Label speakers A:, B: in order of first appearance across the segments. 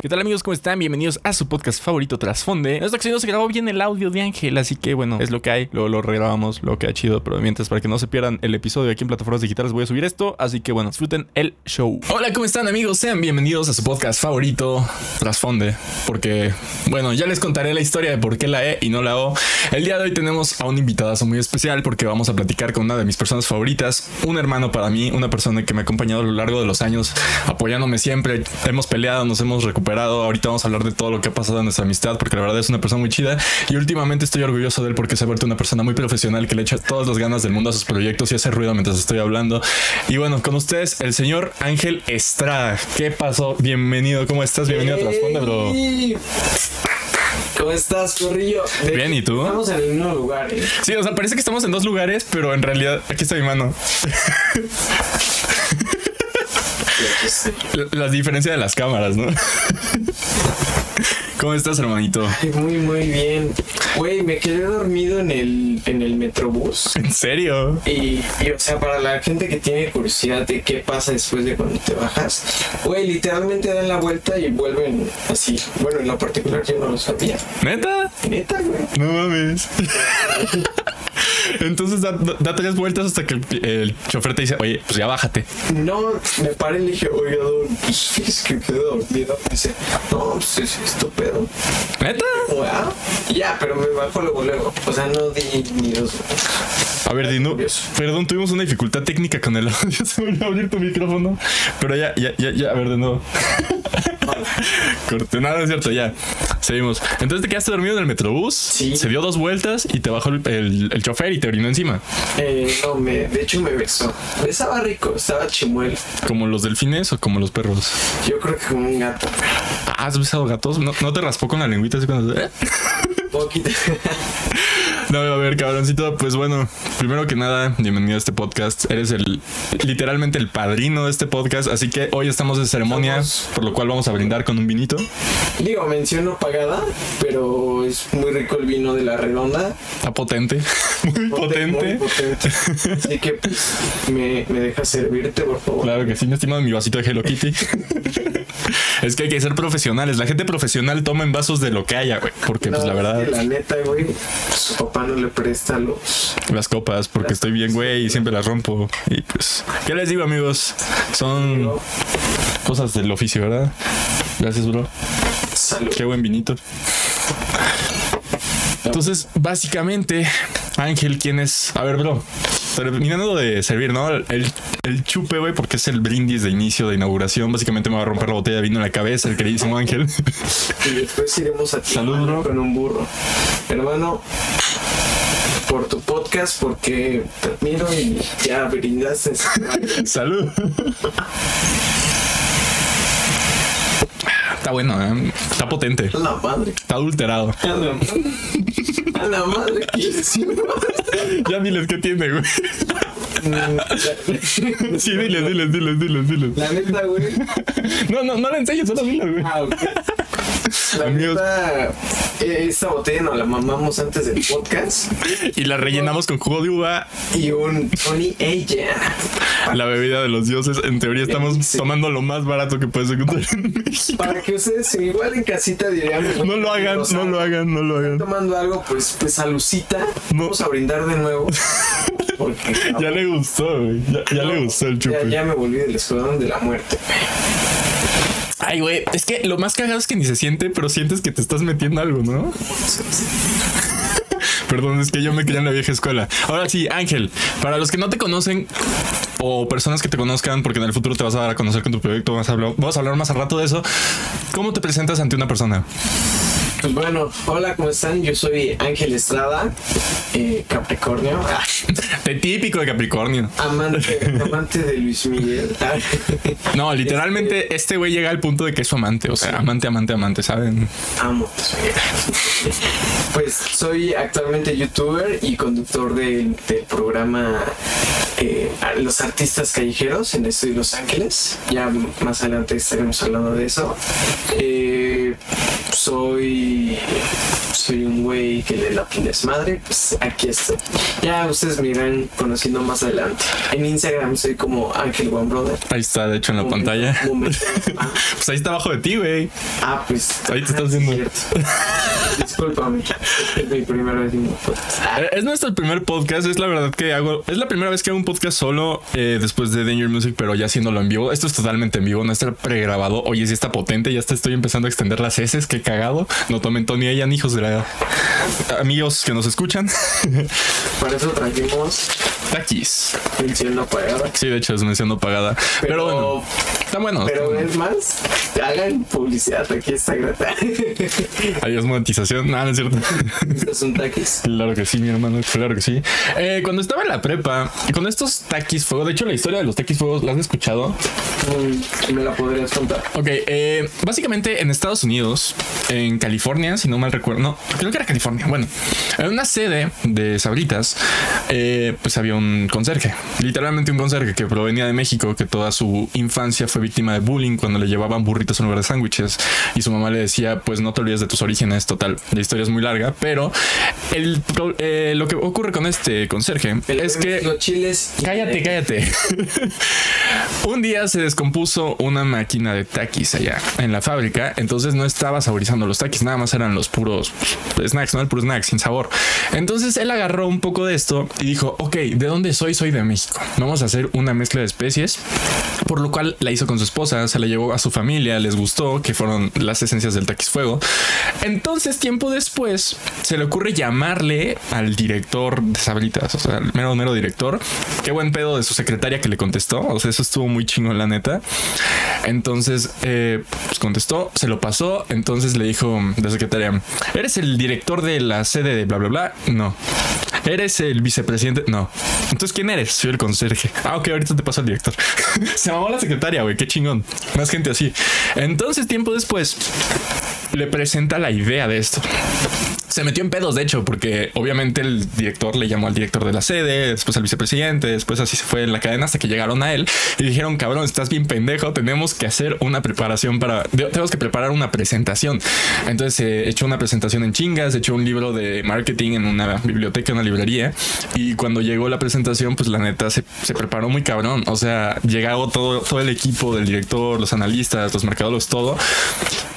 A: ¿Qué tal amigos? ¿Cómo están? Bienvenidos a su podcast favorito Trasfonde. En esta ocasión se grabó bien el audio de Ángel, así que bueno, es lo que hay. Luego lo regrabamos, lo que ha chido. Pero mientras, para que no se pierdan el episodio aquí en plataformas digitales, voy a subir esto. Así que bueno, disfruten el show. Hola, ¿cómo están amigos? Sean bienvenidos a su podcast favorito Trasfonde. Porque, bueno, ya les contaré la historia de por qué la E y no la O. El día de hoy tenemos a un invitadazo muy especial porque vamos a platicar con una de mis personas favoritas. Un hermano para mí, una persona que me ha acompañado a lo largo de los años, apoyándome siempre. Hemos peleado, nos hemos recuperado Ahorita vamos a hablar de todo lo que ha pasado en nuestra amistad, porque la verdad es una persona muy chida. Y últimamente estoy orgulloso de él porque se ha vuelto una persona muy profesional que le echa todas las ganas del mundo a sus proyectos y hace ruido mientras estoy hablando. Y bueno, con ustedes, el señor Ángel Estrada. ¿Qué pasó? Bienvenido, ¿cómo estás? Bienvenido a Trasfonde, bro.
B: ¿Cómo estás, Corrillo?
A: Bien, ¿y tú?
B: Estamos en el mismo lugar. ¿eh?
A: Sí, o sea, parece que estamos en dos lugares, pero en realidad aquí está mi mano. La, la diferencia de las cámaras, ¿no? ¿Cómo estás, hermanito?
B: Muy, muy bien. Güey, me quedé dormido en el, en el metrobús.
A: ¿En serio?
B: Y, y, o sea, para la gente que tiene curiosidad de qué pasa después de cuando te bajas, güey, literalmente dan la vuelta y vuelven así. Bueno, en lo particular yo no lo sabía.
A: ¿Neta?
B: Neta, güey.
A: No mames. Entonces da, da, tres vueltas hasta que el, el, chofer te dice, oye, pues ya bájate.
B: No, me paré y le dije, oiga, pues es que quedé dormido. Me dice, no, pues es esto pedo.
A: ¿Neta?
B: Ya, pero me bajó luego, luego. O sea, no di ni dos.
A: A ver, Dino, perdón, tuvimos una dificultad técnica con el audio. Se volvió a abrir tu micrófono. Pero ya, ya, ya, ya, a ver, de nuevo. Corte, nada, es cierto, ya. Seguimos. Entonces te quedaste dormido en el metrobús.
B: Sí.
A: Se dio dos vueltas y te bajó el, el, el chofer y te orinó encima.
B: Eh, no, me, de hecho me besó. Besaba rico, estaba chimuelo.
A: ¿Como los delfines o como los perros?
B: Yo creo que como un gato.
A: Ah, ¿Has besado gatos? ¿No, no te raspó con la lengüita así cuando...
B: Poquito.
A: No, a ver, cabroncito, pues bueno, primero que nada, bienvenido a este podcast. Eres el literalmente el padrino de este podcast, así que hoy estamos de ceremonia, por lo cual vamos a brindar con un vinito.
B: Digo, menciono pagada, pero es muy rico el vino de la redonda.
A: Está potente, muy potente.
B: Muy potente. Así que pues, me, me deja servirte, por favor.
A: Claro que sí, mi estimado mi vasito de Hello Kitty. es que hay que ser profesionales. La gente profesional toma en vasos de lo que haya, güey. Porque, pues, la verdad,
B: la neta, güey, su papá no le presta los.
A: las copas, porque estoy bien, güey, y siempre las rompo. Y pues, ¿qué les digo, amigos? Son cosas del oficio, ¿verdad? Gracias, bro.
B: Salud.
A: Qué buen vinito. Entonces, básicamente, Ángel, ¿quién es? A ver, bro. Terminando de servir, ¿no? El, el chupe, güey, porque es el brindis de inicio de inauguración. Básicamente me va a romper la botella de vino en la cabeza, el queridísimo Ángel.
B: Y después iremos a
A: Salud, bro.
B: con un burro. Hermano, por tu podcast, porque te admiro y ya brindaste.
A: Salud. Está bueno, ¿eh? Está potente.
B: A la madre.
A: Está adulterado.
B: A la madre. A la madre.
A: Ya diles qué tiene, güey. Sí, diles, diles, diles, diles, diles.
B: La neta, güey.
A: No, no, no le enseñes, solo diles, güey.
B: Ah, ok. La neta, eh, esta botella nos la mamamos antes del podcast
A: Y la rellenamos con jugo de uva
B: y un Tony Ella.
A: La bebida de los dioses, en teoría estamos
B: Sí.
A: tomando lo más barato que puedes encontrar en México.
B: Para que ustedes, igual en casita dirían,
A: No lo hagan, no lo hagan, no lo hagan.
B: tomando algo, pues, pues salucita.
A: No.
B: Vamos a brindar de nuevo. Porque
A: Ya le gustó, güey. Ya, ya le gustó el
B: ya,
A: chupe.
B: ya me volví del escuadrón de la muerte.
A: Ay, güey, es que lo más cagado es que ni se siente, pero sientes que te estás metiendo algo, ¿no? Perdón, es que yo me crié en la vieja escuela. Ahora sí, Ángel, para los que no te conocen o personas que te conozcan, porque en el futuro te vas a dar a conocer con tu proyecto, vamos a hablar, vamos a hablar más al rato de eso. ¿Cómo te presentas ante una persona?
B: Pues bueno, hola, ¿cómo están? Yo soy Ángel Estrada, eh, Capricornio,
A: De típico de Capricornio.
B: amante, amante de Luis Miguel.
A: No, literalmente este güey llega al punto de que es su amante, o sea, amante, amante, amante, ¿saben?
B: Amo. Pues soy actualmente youtuber y conductor del, del programa eh, Los Artistas Callejeros en el Estudio Los Ángeles. Ya más adelante estaremos hablando de eso. Eh, soy soy un güey que le la desmadre, pues aquí estoy. Ya ustedes me irán conociendo más adelante. En Instagram soy como Ángel One Brother.
A: Ahí está, de hecho, en la
B: Momento-
A: pantalla.
B: momento. Ah,
A: Pues ahí está abajo de ti, güey.
B: ah, pues.
A: Ahí te
B: ah,
A: estás viendo.
B: cierto. Discúlpame. Es mi primera vez en un podcast. Ah,
A: Eh, Es nuestro primer podcast, es la verdad que hago, es la primera vez que hago un podcast solo eh, después de Danger Music, pero ya haciéndolo en vivo. Esto es totalmente en vivo, no está pregrabado. Oye, sí está potente, ya te estoy empezando a extender las heces, qué cagado. No tomen Tony Ellan, hijos de la... Amigos que nos escuchan.
B: Para eso trajimos
A: Takis.
B: mención no pagada.
A: Sí, de hecho es mención no pagada. Pero,
B: Pero-
A: bueno, está bueno.
B: Pero es más, hagan publicidad, aquí está grata.
A: Adiós monetización. No, no es cierto.
B: Esto es un taquis.
A: Claro que sí, mi hermano, claro que sí. Eh, cuando estaba en la prepa, con estos taquis fuego, de hecho la historia de los taquis fuegos la has escuchado.
B: Mm, ¿Me la podrías contar?
A: Ok, eh, básicamente en Estados Unidos, en California, si no mal recuerdo, no, creo que era California. Bueno, en una sede de Sabritas, eh, pues había un conserje, literalmente un conserje que provenía de México, que toda su infancia fue víctima de bullying cuando le llevaban burritos en lugar de sándwiches y su mamá le decía, pues no te olvides de tus orígenes, total. La historia es muy larga, pero el, eh, lo que ocurre con este conserje es que
B: Los chiles.
A: Cállate, cállate. Un día se descompuso una máquina de taquis allá en la fábrica, entonces no estaba saborizando los taquis, nada más eran los puros snacks, no el puro snack sin sabor. Entonces él agarró un poco de esto y dijo, ok, ¿de dónde soy? Soy de México. Vamos a hacer una mezcla de especies, por lo cual la hizo con su esposa, se la llevó a su familia, les gustó, que fueron las esencias del taquis fuego. Entonces, tiempo después, se le ocurre llamarle al director de Sabritas, o sea, el mero, mero director. Qué buen pedo de su secretaria que le contestó. O sea, eso estuvo muy chingón, la neta. Entonces, eh, pues contestó, se lo pasó. Entonces le dijo la secretaria: ¿Eres el director de la sede de bla, bla, bla? No. ¿Eres el vicepresidente? No. Entonces, ¿quién eres? Soy el conserje. Ah, ok, ahorita te paso al director. se mamó la secretaria, güey. Qué chingón. Más gente así. Entonces, tiempo después, le presenta la idea de esto. Se metió en pedos, de hecho, porque obviamente el director le llamó al director de la sede, después al vicepresidente, después así se fue en la cadena hasta que llegaron a él y dijeron, cabrón, estás bien pendejo, tenemos que hacer una preparación para, tenemos que preparar una presentación. Entonces se echó una presentación en chingas, echó un libro de marketing en una biblioteca, en una librería y cuando llegó la presentación, pues la neta se, se preparó muy cabrón. O sea, llegó todo, todo el equipo del director, los analistas, los mercadólogos, todo.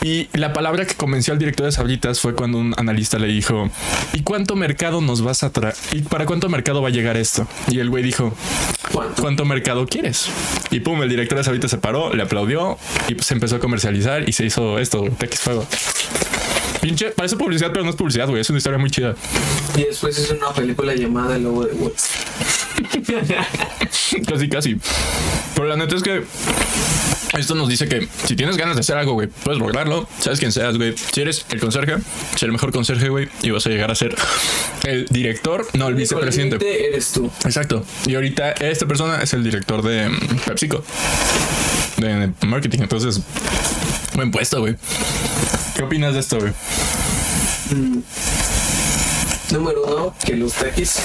A: Y la palabra que convenció al director de Sabritas fue cuando un analista le dijo, ¿y cuánto mercado nos vas a traer? ¿Y para cuánto mercado va a llegar esto? Y el güey dijo,
B: ¿Cuánto?
A: ¿cuánto mercado quieres? Y pum, el director de Sabritas se paró, le aplaudió y se empezó a comercializar y se hizo esto. Pinche, parece publicidad, pero no es publicidad, güey. Es una historia muy chida.
B: Y después hizo una película llamada El Lobo de Wall.
A: Casi, casi. Pero la neta es que esto nos dice que si tienes ganas de hacer algo, güey, puedes lograrlo. Sabes quién seas, güey. Si eres el conserje, ser el mejor conserje, güey, y vas a llegar a ser el director, no el vicepresidente.
B: Eres tú.
A: Exacto. Y ahorita esta persona es el director de mm, PepsiCo. De marketing. Entonces, buen puesto, güey. ¿Qué opinas de esto, güey?
B: Número uno, que los taquis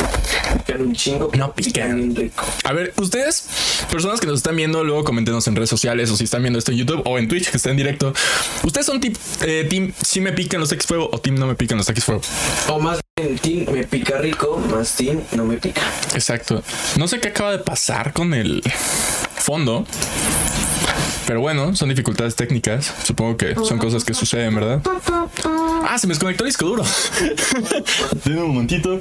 B: pican un chingo.
A: No pican.
B: bien rico.
A: A ver, ustedes, personas que nos están viendo, luego coméntenos en redes sociales o si están viendo esto en YouTube o en Twitch que está en directo. ¿Ustedes son tip, eh, team si me pican los taquis fuego o team no me pican los taquis fuego?
B: O más bien, Team me pica rico, más Team no me pica.
A: Exacto. No sé qué acaba de pasar con el fondo. Pero bueno, son dificultades técnicas. Supongo que son cosas que suceden, ¿verdad? Ah, se me desconectó el disco duro. Dime un momentito.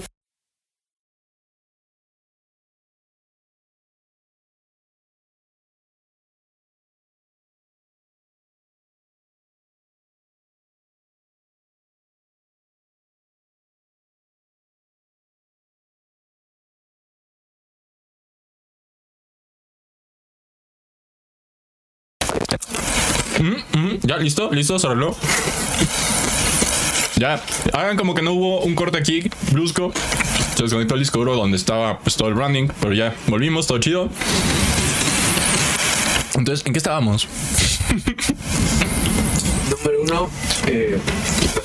A: Mm, mm, ya, listo, listo, se arregló. Ya, hagan como que no hubo un corte aquí, brusco. Se desconectó el disco duro donde estaba pues, todo el branding, pero ya volvimos, todo chido. Entonces, ¿en qué estábamos?
B: Número uno, eh,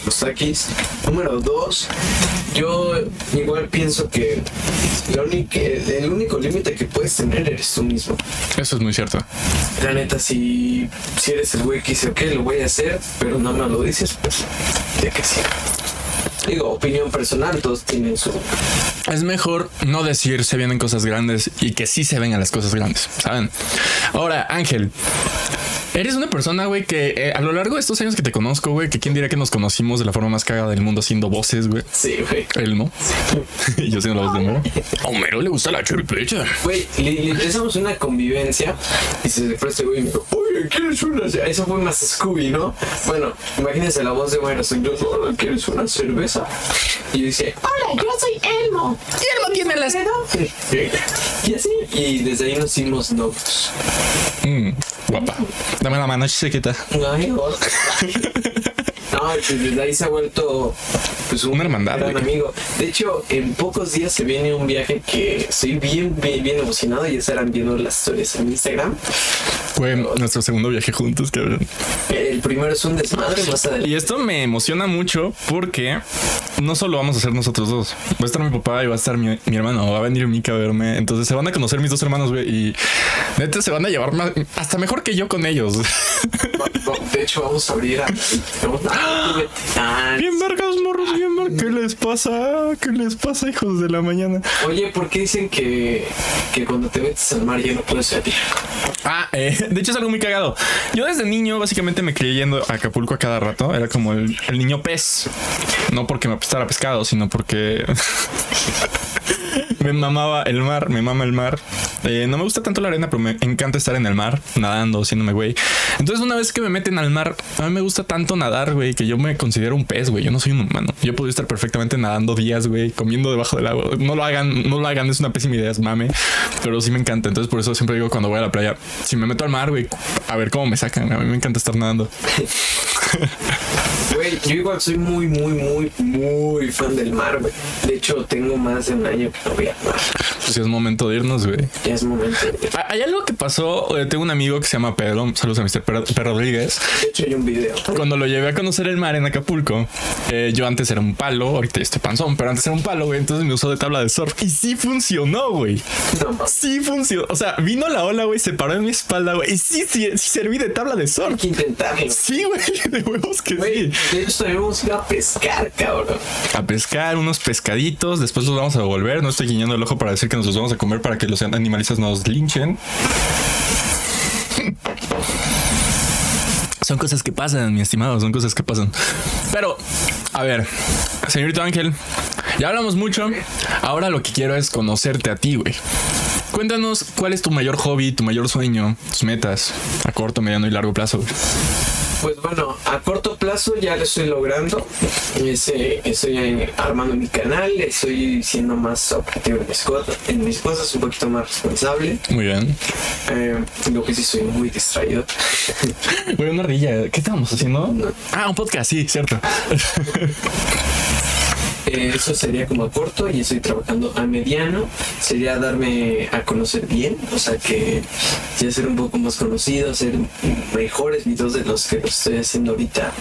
B: los taquis. Número dos, yo igual pienso que el único límite que puedes tener eres tú mismo.
A: Eso es muy cierto.
B: La neta, si, si eres el güey que dice, ok, lo voy a hacer, pero no me lo dices, pues, de que sí. Digo, opinión personal, todos tienen su...
A: Es mejor no decir se vienen cosas grandes y que sí se vengan las cosas grandes, ¿saben? Ahora, Ángel, Eres una persona, güey, que eh, a lo largo de estos años que te conozco, güey, que quién diría que nos conocimos de la forma más cagada del mundo haciendo voces, güey.
B: Sí, güey.
A: Él no. y yo siendo la voz de Homero. A Homero le gusta la chiripecha.
B: Güey, le, le empezamos una convivencia y se fue este güey y me dijo, oye, ¿quieres una cerveza? Eso fue más Scooby, ¿no? Bueno, imagínense la voz de Homero. Yo, hola, ¿quieres una cerveza? Y yo dice, hola, yo soy Elmo.
A: Y Elmo tiene las...
B: Y así, y desde ahí nos hicimos novios.
A: Mm, guapa. Dame la mano, chiquita.
B: Ay, oh. No, pues desde ahí se ha vuelto pues, un
A: hermandad,
B: gran
A: güey.
B: amigo. De hecho, en pocos días se viene un viaje que estoy bien, bien, bien emocionado. Ya estarán viendo las historias en Instagram.
A: Fue nuestro segundo viaje juntos, cabrón.
B: El primero es un desmadre más adelante.
A: Y esto me emociona mucho porque no solo vamos a ser nosotros dos. Va a estar mi papá y va a estar mi, mi hermano. Va a venir Mika a verme. Entonces se van a conocer mis dos hermanos, güey. Y neta se van a llevar más, hasta mejor que yo con ellos.
B: De hecho, vamos a abrir a. vamos a-
A: Bien vergas, morros, bien vergas. ¿Qué les pasa? ¿Qué les pasa, hijos de la mañana?
B: Oye, ¿por qué dicen que, que cuando te metes al mar ya no puedes salir?
A: Ah, eh, de hecho es algo muy cagado. Yo desde niño básicamente me crié yendo a Acapulco a cada rato. Era como el, el niño pez. No porque me apestara pescado, sino porque me mamaba el mar, me mama el mar. Eh, no me gusta tanto la arena, pero me encanta estar en el mar, nadando, haciéndome güey. Entonces una vez que me meten al mar, a mí me gusta tanto nadar, güey, que yo me considero un pez, güey. Yo no soy un humano. Yo podría estar perfectamente nadando días, güey, comiendo debajo del agua. No lo hagan, no lo hagan, es una pésima idea, es mame. Pero sí me encanta. Entonces por eso siempre digo cuando voy a la playa, si me meto al mar, güey, a ver cómo me sacan. A mí me encanta estar nadando.
B: Güey, yo igual soy muy, muy, muy, muy fan del mar, güey. De hecho, tengo más de un año que no mar.
A: Pues es momento de irnos, güey.
B: Ya es momento. De
A: Ah, Hay algo que pasó. eh, Tengo un amigo que se llama Pedro. Saludos a Mr. Pedro, Pedro Rodríguez.
B: hecho, hay un video.
A: Cuando lo llevé a conocer el mar en Acapulco, eh, yo antes era un palo, ahorita ya estoy panzón, pero antes era un palo, güey. Entonces me usó de tabla de surf y sí funcionó, güey.
B: No.
A: Sí funcionó. O sea, vino la ola, güey, se paró en mi espalda, güey. Y sí, sí, sí serví de tabla de
B: Hay
A: surf.
B: que intentarlo.
A: Sí, güey, de huevos que sí.
B: de hecho, a ir a pescar, cabrón.
A: A pescar unos pescaditos, después los vamos a devolver. No estoy el ojo para decir que nos los vamos a comer para que los animalistas nos linchen. Son cosas que pasan, mi estimado, son cosas que pasan. Pero, a ver, señorito Ángel, ya hablamos mucho. Ahora lo que quiero es conocerte a ti, güey. Cuéntanos cuál es tu mayor hobby, tu mayor sueño, tus metas a corto, mediano y largo plazo.
B: Pues bueno, a corto plazo ya lo estoy logrando. Estoy armando mi canal, estoy siendo más objetivo en mis cosas, en mis cosas un poquito más responsable.
A: Muy bien.
B: Eh, lo que sí soy muy distraído.
A: Güey, una ardilla. ¿Qué estábamos haciendo?
B: No.
A: Ah, un podcast, sí, cierto.
B: Eh, eso sería como a corto y estoy trabajando a mediano. Sería darme a conocer bien, o sea que ya ser un poco más conocido, hacer mejores videos de los que lo estoy haciendo ahorita.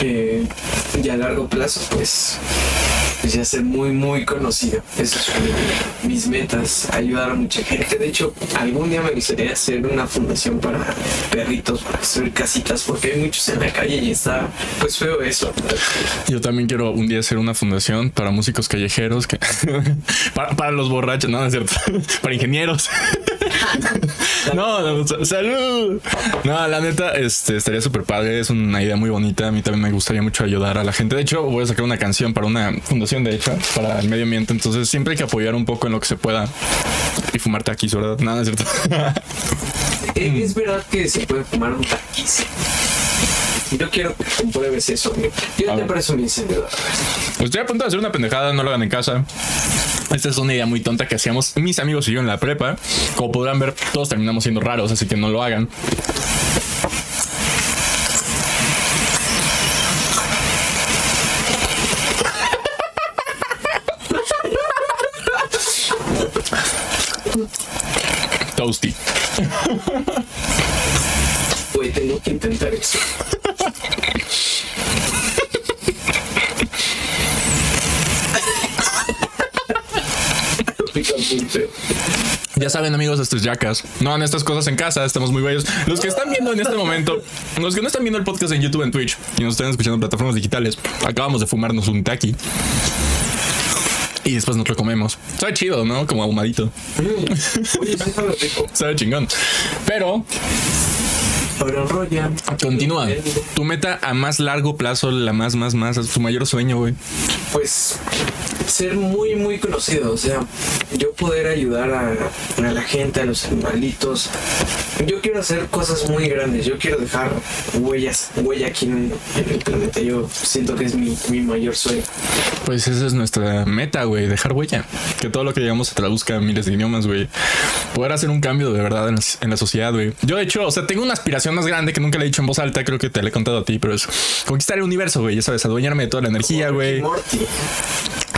B: Eh, y a largo plazo, pues, ya ser muy, muy conocido. Esas son mis metas, ayudar a mucha gente. De hecho, algún día me gustaría hacer una fundación para perritos, para construir casitas, porque hay muchos en la calle y está, pues, feo eso.
A: Yo también quiero un día hacer una fundación para músicos callejeros, que para, los borrachos, no, es cierto, para ingenieros. No, no, sa- salud. No, la neta, este estaría súper padre. Es una idea muy bonita. A mí también me gustaría mucho ayudar a la gente. De hecho, voy a sacar una canción para una fundación, de hecho, para el medio ambiente. Entonces, siempre hay que apoyar un poco en lo que se pueda y fumar taquis, ¿verdad? No es cierto.
B: Eh, Es verdad que se puede fumar un taquis. Yo quiero que compruebes eso. Yo te mi encendedor.
A: Estoy a punto de hacer una pendejada, no lo hagan en casa. Esta es una idea muy tonta que hacíamos mis amigos y yo en la prepa. Como podrán ver, todos terminamos siendo raros, así que no lo hagan. Toasty.
B: Güey, tengo que intentar eso. Pica muy feo.
A: Ya saben, amigos, esto es Jackas. No hagan estas cosas en casa, estamos muy bellos. Los que están viendo en este momento, los que no están viendo el podcast en YouTube, en Twitch y nos están escuchando en plataformas digitales, acabamos de fumarnos un taki. Y después nos lo comemos. Sabe chido, ¿no? Como ahumadito.
B: Oye, sí sabe rico.
A: Sabe chingón. Pero. Continúa. Tu meta a más largo plazo, la más, más, más, tu mayor sueño, güey.
B: Pues ser muy, muy conocido. O sea, yo poder ayudar a, a la gente, a los animalitos. Yo quiero hacer cosas muy grandes. Yo quiero dejar huellas, huella aquí en, en el planeta. Yo siento que es mi, mi mayor sueño.
A: Pues esa es nuestra meta, güey, dejar huella. Que todo lo que llegamos se traduzca en miles de idiomas, güey. Poder hacer un cambio de verdad en la, en la sociedad, güey. Yo, de hecho, o sea, tengo una aspiración más grande que nunca le he dicho en voz alta, creo que te la he contado a ti, pero es conquistar el universo, güey. Ya sabes, adueñarme de toda la energía, güey.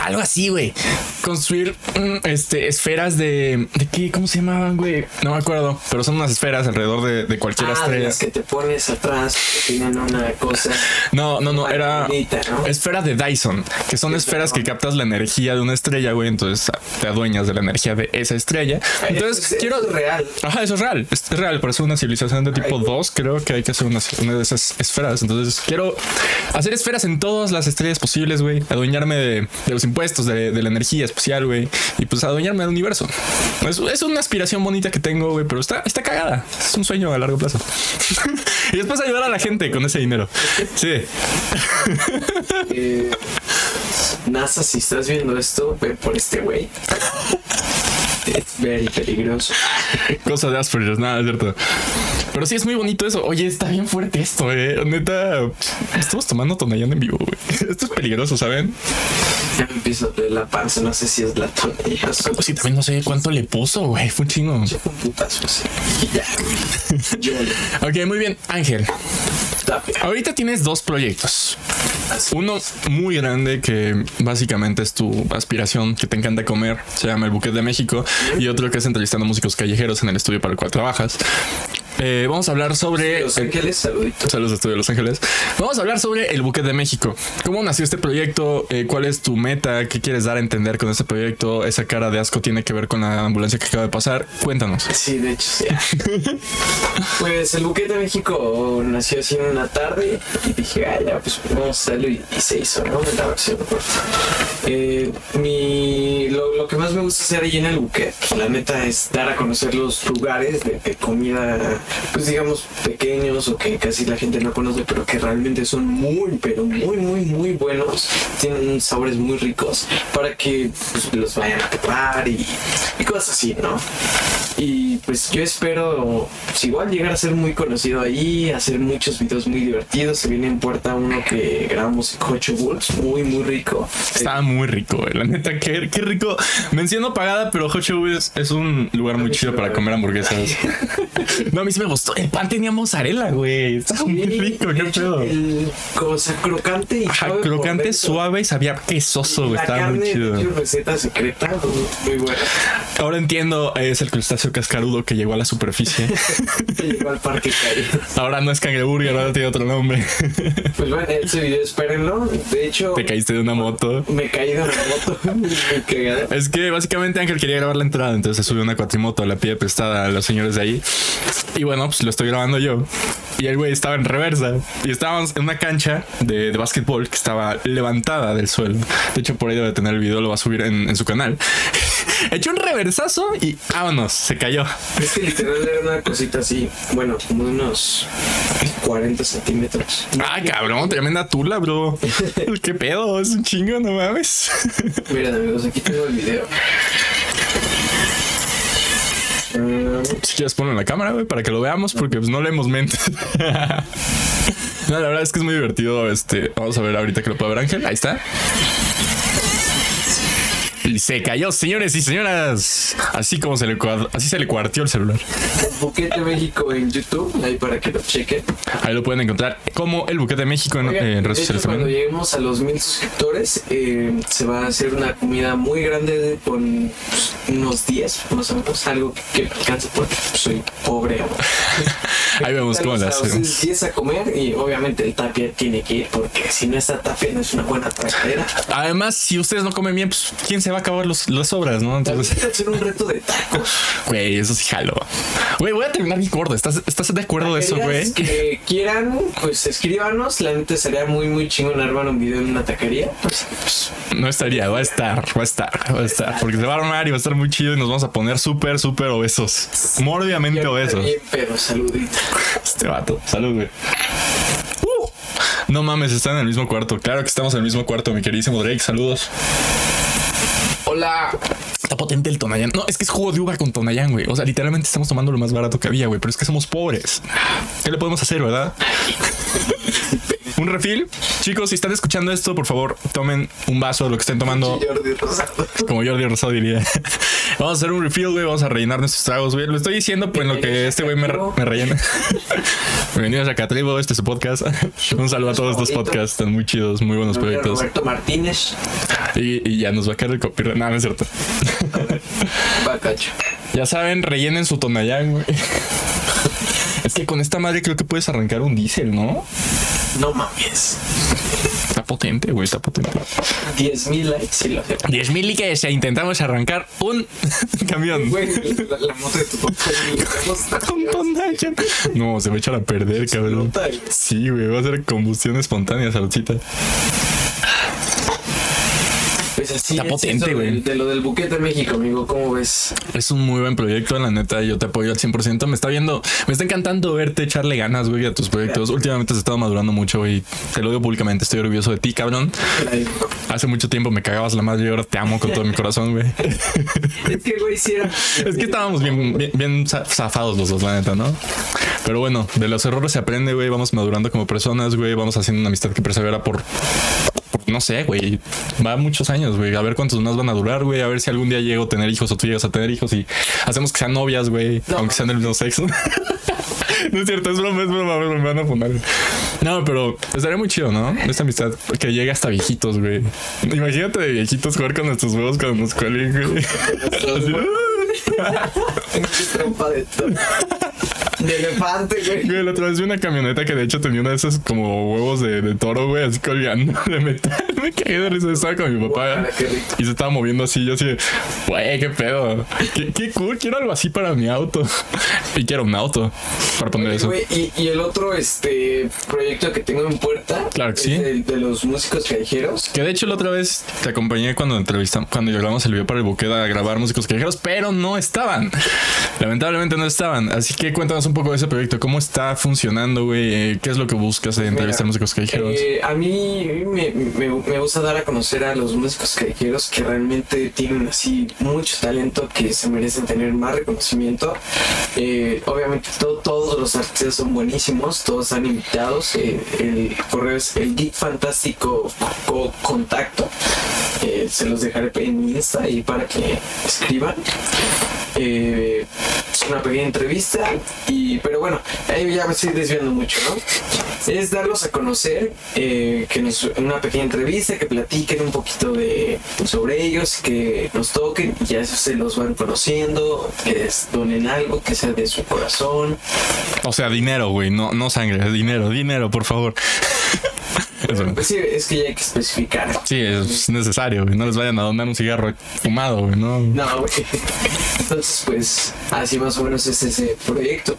A: Algo así, güey. Construir mm, este, esferas de. ¿De qué? ¿Cómo se llamaban, güey? No me acuerdo. Pero son unas esferas alrededor de, de cualquier
B: Ah, de
A: estrella.
B: las que te pones atrás, que tienen una cosa.
A: No, no, no. Era.
B: bonita, ¿no?
A: Esfera de Dyson, que son esferas que captas la energía de una estrella, güey. Entonces te adueñas de la energía de esa estrella. Entonces
B: Eso es-
A: quiero.
B: eso es real.
A: Ajá, eso es real. Es real. Por eso una civilización de tipo
B: Ay.
A: 2, creo que hay que hacer una, una de esas esferas. Entonces quiero hacer esferas en todas las estrellas posibles, güey. Adueñarme de, de los impuestos, de, de la energía especial, güey. Y pues adueñarme del universo. Es, es una aspiración bonita que tengo, güey, pero está, está cagada. Es un sueño a largo plazo. y después ayudar a la gente con ese dinero. Sí.
B: Eh, NASA, si estás viendo esto, ve por este güey. Es very peligroso.
A: Cosa de Asperger, nada, es cierto. Pero sí es muy bonito eso. Oye, está bien fuerte esto, eh. Neta, estamos tomando Tonayán en vivo, güey. Esto es peligroso, ¿saben?
B: Ya me empiezo a doler la panza, no sé si es la tonella.
A: Pues sí, también no sé cuánto le puso, güey. Fue un chingo.
B: Un putazo así. Y ya. Yo
A: Ok, muy bien. Ángel, ahorita tienes dos proyectos. Uno muy grande que básicamente es tu aspiración, que te encanta comer. Se llama El Buquet de México. Y otro que es entrevistando músicos callejeros en el estudio para el cual trabajas. Eh, vamos a hablar sobre...
B: Los Ángeles, saluditos.
A: Saludos Estudio de Los Ángeles. Vamos a hablar sobre el Buquet de México. ¿Cómo nació este proyecto? Eh, ¿Cuál es tu meta? ¿Qué quieres dar a entender con este proyecto? ¿Esa cara de asco tiene que ver con la ambulancia que acaba de pasar? Cuéntanos.
B: Sí, de hecho, sí. Pues el buquete de México nació así en una tarde y dije, ah, ya, pues vamos a hacerlo y, y se hizo, ¿no? La versión corta. Eh, mi, lo, lo que más me gusta hacer ahí en el buquete, la neta, es dar a conocer los lugares de, de comida, pues digamos, pequeños o que casi la gente no conoce, pero que realmente son muy, pero muy, muy, muy buenos. Tienen sabores muy ricos para que pues, los vayan a probar y, y cosas así, ¿no? Y pues yo espero pues, igual llegar a ser muy conocido ahí, hacer muchos videos muy divertidos. Se viene en puerta uno que grabamos Cocho Bulls, muy muy rico.
A: Estaba muy rico, güey. La neta, qué, qué rico. Menciono pagada, pero Shoe es, un lugar muy chido para comer hamburguesas. No, a mí sí me gustó. El pan tenía mozzarella, güey. Estaba muy rico,
B: de
A: qué pedo.
B: El cosa crocante y
A: Ajá,
B: suave
A: crocante, suave y sabía quesoso, güey. Estaba muy
B: de
A: chido.
B: hecho, receta secreta, muy, muy buena.
A: Ahora entiendo, es el crustáceo cascarudo que llegó a la superficie.
B: Llegó al parque caído.
A: Ahora no es cangreburger, ahora tiene otro nombre.
B: Pues bueno, ese video espérenlo. De hecho,
A: Te caíste de una moto.
B: me caí de una moto.
A: Es que básicamente Ángel quería grabar la entrada, entonces se subió una cuatrimoto, la pide prestada a los señores de ahí. Y bueno, pues lo estoy grabando yo. Y el güey estaba en reversa. Y estábamos en una cancha de, de básquetbol que estaba levantada del suelo. De hecho, por ahí debe tener el video, lo va a subir en, en su canal. Echó un reversazo y vámonos, se cayó.
B: Es que literal era una cosita así, bueno, como de unos 40 centímetros.
A: Ah, cabrón, tremenda tula, bro. ¿Qué pedo? Es un chingo, no mames.
B: Miren amigos, aquí tengo el video. Mm,
A: Si quieres ponlo en la cámara, güey, para que lo veamos, porque pues no leemos mentes. no, la verdad es que es muy divertido. Este, vamos a ver ahorita que lo puede ver Ángel. Ahí está. Se cayó, señores y señoras. Así como se le así se le cuartió el celular.
B: Buquete México en YouTube, ahí para que lo chequen.
A: Ahí lo pueden encontrar como el buquete de México en,
B: Oigan,
A: en
B: de
A: redes sociales
B: cuando
A: también.
B: lleguemos a los mil suscriptores, eh, se va a hacer una comida muy grande de- con unos 10, más o menos, algo que me alcance porque soy pobre.
A: Ahí vemos cómo las hacemos.
B: 10 a comer y obviamente el tapia tiene que ir porque si no está tapia no es una buena tragadera.
A: Además, si ustedes no comen bien, pues quién se se va a acabar los, las obras, ¿no?
B: Entonces, hacer un reto de tacos.
A: güey, eso sí jalo. Güey, voy a terminar mi gordo. ¿Estás, ¿Estás de acuerdo de eso, güey?
B: Que quieran, pues escríbanos. La neta sería muy, muy chingón armar un video en una taquería. Pues, pues,
A: No estaría, va a estar, va a estar, va a estar. Porque se va a armar y va a estar muy chido y nos vamos a poner súper, súper obesos. Mórbidamente
B: ya
A: obesos.
B: bien, pero saludito.
A: Este vato. Salud, güey. Uh. No mames, están en el mismo cuarto. Claro que estamos en el mismo cuarto, mi queridísimo Drake. Saludos.
B: Hola.
A: Está potente el Tonayán. No, es que es jugo de uva con Tonayán, güey. O sea, literalmente estamos tomando lo más barato que había, güey. Pero es que somos pobres. ¿Qué le podemos hacer, verdad? Un refil. Chicos, si están escuchando esto, por favor, tomen un vaso de lo que estén tomando.
B: Jordi Rosado.
A: Como Jordi Rosado diría. Vamos a hacer un refill, güey. Vamos a rellenar nuestros tragos, güey. Lo estoy diciendo, pues, en lo que este güey me, me rellena. Bienvenidos a Catribo, este es su podcast. Un saludo a todos estos podcasts, están muy chidos, muy buenos proyectos.
B: Roberto Martínez.
A: Y, y ya nos va a caer el copyright. No, no es cierto.
B: Bacacho.
A: Ya saben, rellenen su tonayán, güey. Que con esta madre creo que puedes arrancar un diésel, ¿no?
B: No mames.
A: Está potente, güey, está potente.
B: 10 mil likes y lo hacemos.
A: 10 mil que se intentamos arrancar un camión.
B: Güey, la, la moto de tu papá.
A: No, se va a echar a perder, cabrón. Sí, güey, va a ser combustión espontánea, saludcita.
B: Así
A: Está
B: es
A: potente, güey.
B: De, de lo del buquete de México, amigo. ¿Cómo ves?
A: Es un muy buen proyecto, la neta, yo te apoyo al 100%. Me está viendo, me está encantando verte echarle ganas, güey, a tus proyectos. Últimamente has estado madurando mucho, güey. Te lo digo públicamente, estoy orgulloso de ti, cabrón. Hace mucho tiempo me cagabas la madre y ahora te amo con todo mi corazón, güey.
B: Es que, güey, sí era.
A: Es que estábamos bien, bien, bien za- zafados los dos, la neta, ¿no? Pero bueno, de los errores se aprende, güey. Vamos madurando como personas, güey. Vamos haciendo una amistad que persevera por, no sé, güey. Va muchos años, güey. A ver cuántos más van a durar, güey. A ver si algún día llego a tener hijos o tú llegas a tener hijos y hacemos que sean novias, güey.
B: No.
A: aunque sean del mismo sexo. no es cierto, es broma, es broma, me van a poner. No, pero estaría muy chido, ¿no? Esta amistad que llegue hasta viejitos, güey. Imagínate de viejitos jugar con nuestros huevos cuando nos cuelguen, güey.
B: De elefante, güey.
A: Güey, la otra vez vi una camioneta que de hecho tenía una de esas como huevos de, de toro, güey, así colgando de metal. Me caí de risa, estaba con mi papá y se estaba moviendo así. Yo así, de, güey, qué pedo. Qué, qué cool, quiero algo así para mi auto. Y quiero un auto para poner eso.
B: Güey, y, y el otro este proyecto que tengo en puerta
A: Claro que sí.
B: de los músicos callejeros.
A: Que de hecho la otra vez te acompañé cuando entrevistamos, cuando grabamos el video para el buqueda a grabar músicos callejeros, pero no estaban. Lamentablemente no estaban. Así que cuéntanos un poco de ese proyecto. ¿Cómo está funcionando, güey? Eh, ¿Qué es lo que buscas de entrevistar músicos callejeros?
B: Eh, a mí me, me- me gusta dar a conocer a los músicos callejeros que realmente tienen así mucho talento que se merecen tener más reconocimiento. Eh, obviamente to- todos los artistas son buenísimos, todos están invitados. eh, el correo es el Geek Fantástico Co- Contacto. Eh, se los dejaré en mi Insta ahí para que escriban. Una pequeña entrevista y pero bueno ahí ya me estoy desviando mucho no es darlos a conocer eh, que nos una pequeña entrevista que platiquen un poquito de sobre ellos que nos toquen y ya eso se los van conociendo que les donen algo que sea de su corazón
A: O sea, dinero, güey, no, no sangre, dinero, dinero, por favor. Eso.
B: pues sí es que ya hay que especificar
A: Sí, es necesario, güey. No les vayan a donar un cigarro fumado, güey, ¿no?
B: no güey. entonces pues así más o menos es ese proyecto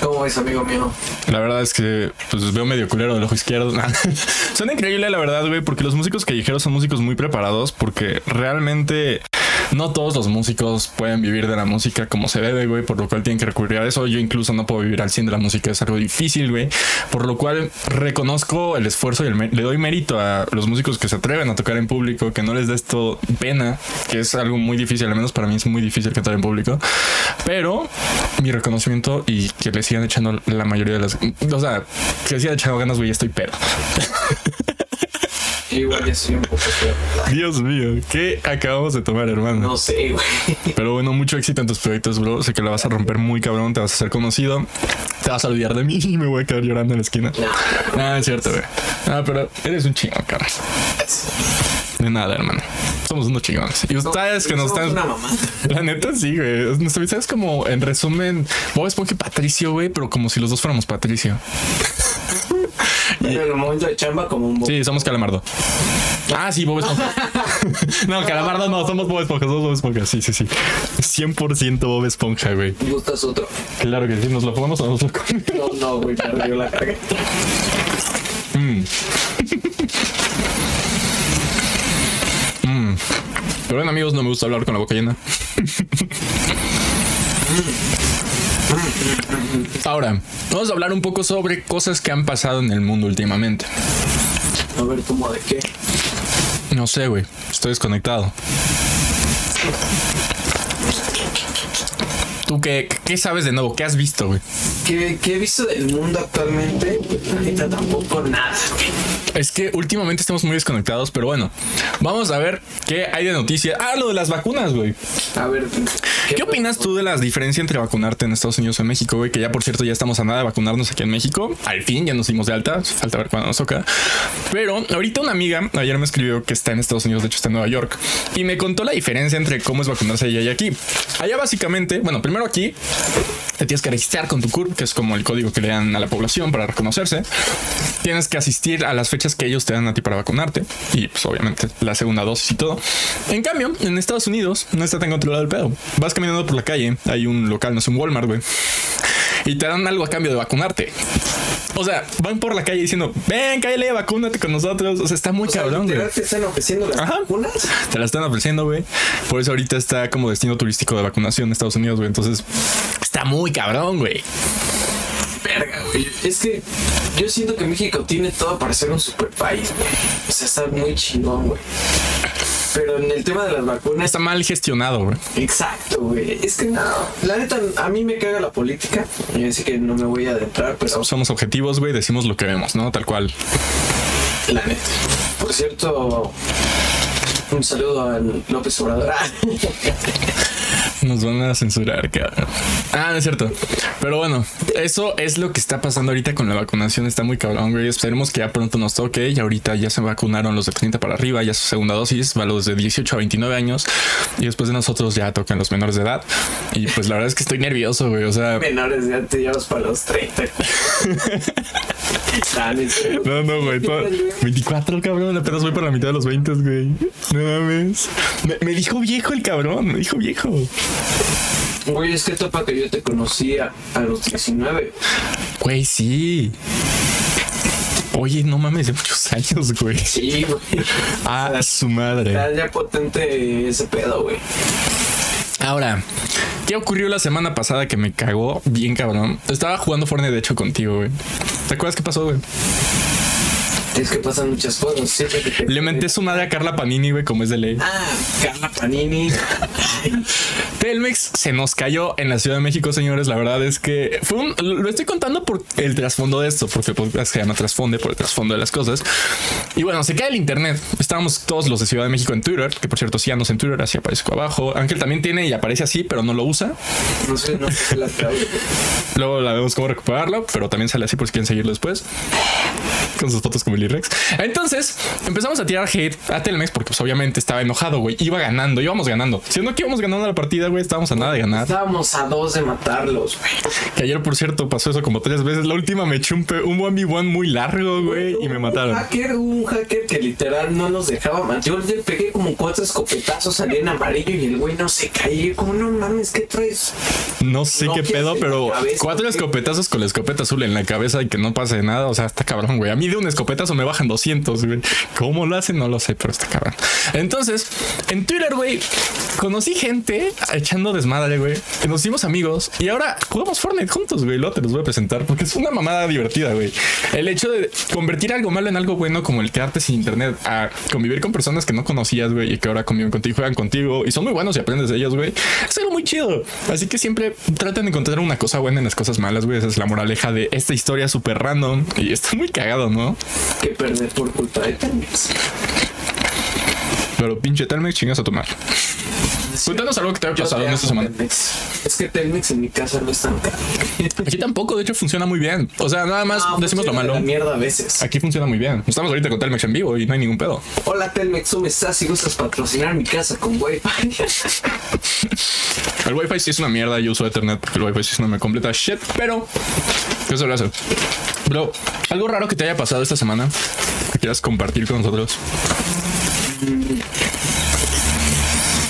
B: ¿Cómo ves, amigo mío?
A: La verdad es que pues veo medio culero del ojo izquierdo. Suena increíble, la verdad, güey, porque los músicos callejeros son músicos muy preparados, porque realmente no todos los músicos pueden vivir de la música como se debe, güey, por lo cual tienen que recurrir a eso. Yo incluso no puedo vivir al 100 de la música, es algo difícil, güey, por lo cual reconozco el esfuerzo y el le doy mérito a los músicos que se atreven a tocar en público, que no les da esto pena, que es algo muy difícil, al menos para mí es muy difícil cantar en público, pero mi reconocimiento y que le sigan echando la mayoría de las, o sea, que le sigan echando ganas, güey, estoy pedo.
B: Ya soy un poco feo.
A: Dios mío, ¿qué acabamos de tomar, hermano?
B: No sé, güey.
A: Pero bueno, mucho éxito en tus proyectos, bro. Sé que la vas a romper muy cabrón, te vas a hacer conocido. Te vas a olvidar de mí y me voy a quedar llorando en la esquina.
B: No,
A: No, es cierto, güey. No, pero eres un chingón, cabrón. De nada, hermano. Somos unos chingones. Y ustedes que nos están.
B: una mamá.
A: La neta, sí, güey. Es como, en resumen, Bob Esponja y Patricio, güey, pero como si los dos fuéramos Patricio.
B: Pero en el momento de chamba, como un.
A: Sí, somos Calamardo. Ah, sí, Bob Esponja. no, Calamardo no, somos Bob Esponja, somos Bob Esponja. Sí, sí, sí. 100% Bob Esponja, güey.
B: ¿Gustas otro?
A: Claro que sí, ¿nos lo jugamos o nos lo comemos?
B: No, no, güey, perdió la carga.
A: Mm. Mm. Pero bueno, amigos, no me gusta hablar con la boca llena. Ahora, vamos a hablar un poco sobre cosas que han pasado en el mundo últimamente.
B: A ver, ¿cómo de qué?
A: No sé, güey. Estoy desconectado. ¿Tú qué, qué sabes de nuevo? ¿Qué has visto, güey?
B: ¿Qué, qué he visto del mundo actualmente? Pues ahorita tampoco nada, güey.
A: Es que últimamente estamos muy desconectados, pero bueno, vamos a ver qué hay de noticia. Ah, lo de las vacunas, güey.
B: A ver.
A: ¿Qué opinas tú de la diferencia entre vacunarte en Estados Unidos o en México, güey? Que ya, por cierto, ya estamos a nada de vacunarnos aquí en México. Al fin, ya nos dimos de alta. Falta ver cuándo nos toca. Pero ahorita una amiga ayer me escribió que está en Estados Unidos, de hecho está en Nueva York, y me contó la diferencia entre cómo es vacunarse allá y aquí. Allá básicamente, bueno, primero aquí te tienes que registrar con tu CURP, que es como el código que le dan a la población para reconocerse. Tienes que asistir a las fechas que ellos te dan a ti para vacunarte. Y pues obviamente la segunda dosis y todo. En cambio, en Estados Unidos no está tan controlado el pedo. Vas caminando por la calle, hay un local, no sé, un Walmart, güey. Y te dan algo a cambio de vacunarte. O sea, van por la calle diciendo, ven, cállale, vacúnate con nosotros. O sea, está muy
B: O sea,
A: cabrón, güey.
B: literal te están ofreciendo las
A: Ajá.
B: vacunas.
A: Te la están ofreciendo, güey. Por eso ahorita está como destino turístico de vacunación en Estados Unidos, güey. Entonces, está muy cabrón, güey.
B: Verga, güey. Es que yo siento que México tiene todo para ser un super país, güey. O sea, está muy chingón, güey. Pero en el tema de las vacunas.
A: Está mal gestionado, güey.
B: Exacto, güey. Es que no. La neta, a mí me caga la política. Y así que no me voy a adentrar, pero
A: Somos objetivos, güey. Decimos lo que vemos, ¿no? Tal cual.
B: la neta. Por cierto, un saludo al López Obrador.
A: Nos van a censurar, cabrón. Ah, no es cierto. Pero bueno, eso es lo que está pasando ahorita con la vacunación. Está muy cabrón, güey. Esperemos que ya pronto nos toque. Y ahorita ya se vacunaron los de 30 para arriba, ya su segunda dosis, va los de 18 a 29 años. Y después de nosotros ya tocan los menores de edad. Y pues la verdad es que estoy nervioso, güey. O sea,
B: Menores ya te llevas para los 30. Ah, no.
A: No, güey. to- 24, cabrón. Apenas voy por la mitad de los 20, güey. No mames. Me, me dijo viejo el cabrón. Me dijo viejo.
B: Güey, es que topa que yo te conocía a los 19.
A: Güey, sí. Oye, no mames, de muchos años, güey.
B: Sí, güey.
A: Ah, su madre.
B: Está ya potente ese pedo, güey.
A: Ahora, ¿qué ocurrió la semana pasada que me cagó bien cabrón? Estaba jugando Fortnite de hecho contigo, güey. ¿Te acuerdas qué pasó, güey?
B: Es que pasan muchas cosas. Siempre que te-
A: Le menté su madre a Carla Panini, güey, como es de ley.
B: Ah, Carla Panini.
A: Telmex se nos cayó en la Ciudad de México, señores. La verdad es que fue un, lo estoy contando por el trasfondo de esto, porque podcast se llama trasfonde por el trasfondo de las cosas. Y bueno, se cae el internet. Estábamos todos los de Ciudad de México en Twitter, que por cierto, síganos en Twitter, así aparezco abajo. Ángel también tiene y aparece así, pero no lo usa.
B: No sé, no sé la.
A: Luego la vemos cómo recuperarlo, pero también sale así por si quieren seguirlo después. Con sus fotos como el Rex. Entonces empezamos a tirar hate a Telmex porque, pues, obviamente estaba enojado, güey. Iba ganando, íbamos ganando. Siendo que íbamos ganando la partida, güey, estábamos a nada de ganar.
B: Estábamos a dos de matarlos, güey.
A: Que ayer, por cierto, pasó eso como tres veces. La última me eché un, un 1v1 muy largo, güey, y me
B: Un
A: mataron.
B: hacker, un hacker que literal no nos dejaba matar. Yo le pegué como cuatro escopetazos, salí en amarillo y el güey no se caía. Como no mames, ¿qué traes?
A: No sé qué pedo, pero cuatro escopetazos con la escopeta azul en la cabeza y que no pase nada. O sea, está cabrón, güey. A mí de un escopetazo me bajan 200, güey. ¿Cómo lo hacen? No lo sé, pero está cabrón. Entonces, en Twitter, güey, conocí gente echando desmadre, güey. Que nos hicimos amigos y ahora jugamos Fortnite juntos, güey. Luego te los voy a presentar porque es una mamada divertida, güey. El hecho de convertir algo malo en algo bueno, como el quedarte sin internet, a convivir con personas que no conocías, güey, y que ahora conviven contigo, juegan contigo y son muy buenos y aprendes de ellos, güey. Es algo muy chido. Así que siempre traten de encontrar una cosa buena en las cosas malas, güey. Esa es la moraleja de esta historia súper random y está muy cagado, ¿no?
B: Que perder por culpa de Telmex.
A: Pero pinche Telmex, chingas a tomar. Cuéntanos algo que te haya pasado en esta semana.
B: Telmex. Es que Telmex en mi casa no es tan caro.
A: Aquí tampoco, de hecho, funciona muy bien. O sea, nada más
B: No,
A: decimos lo malo.
B: La mierda a veces.
A: Aquí funciona muy bien. Estamos ahorita con Telmex en vivo y no hay ningún pedo.
B: Hola Telmex, ¿cómo estás? Si gustas patrocinar mi casa con Wi-Fi.
A: El Wi-Fi sí es una mierda. Yo uso Ethernet porque el Wi-Fi sí no me completa shit, pero ¿qué se lo hace? Bro, Algo raro que te haya pasado esta semana que quieras compartir con nosotros.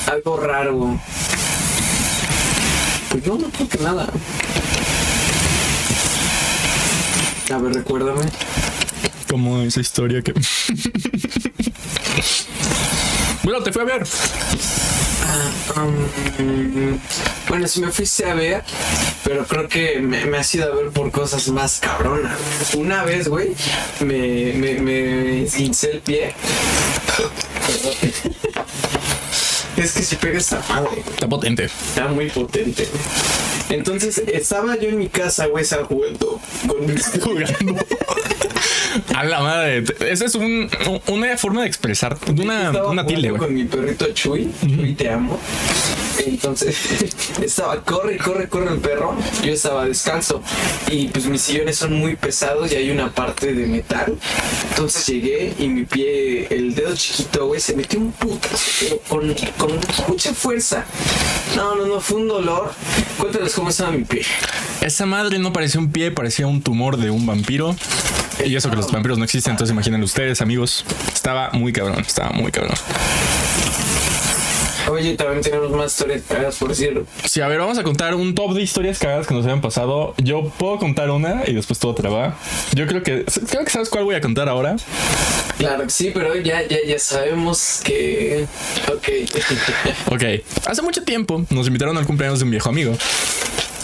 B: Algo raro. Pues no, no creo que nada. A ver, recuérdame.
A: Como esa historia que. bueno, te fue a ver.
B: Um, bueno, si me fuiste a ver, pero creo que me, me has ido a ver por cosas más cabronas. Una vez, güey, me, me, me el pie. Es que si pega esta madre.
A: Está potente.
B: Está muy potente. Entonces estaba yo en mi casa, güey, jugando con mis
A: Jugando. A la madre. Esa es un, una forma de expresar. Una, una tilde, güey.
B: con mi perrito Chuy. Chuy, te amo. Entonces estaba, corre, corre, corre el perro. Yo estaba descanso. Y pues mis sillones son muy pesados y hay una parte de metal. Entonces llegué y mi pie, el dedo chiquito, güey, se metió un putazo, con, con mucha fuerza. No, no, no, fue un dolor. Cuéntales cómo estaba mi pie.
A: Esa madre no parecía un pie, parecía un tumor de un vampiro. Y eso que los vampiros no existen, entonces imaginen ustedes, amigos. Estaba muy cabrón, estaba muy cabrón.
B: Oye, también tenemos más historias cagadas por decirlo.
A: Sí, a ver, vamos a contar un top de historias cagadas que nos hayan pasado. Yo puedo contar una y después todo va. Yo creo que creo que sabes cuál voy a contar ahora.
B: Claro que sí, pero ya, ya, ya sabemos que. Ok.
A: Ok, hace mucho tiempo nos invitaron al cumpleaños de un viejo amigo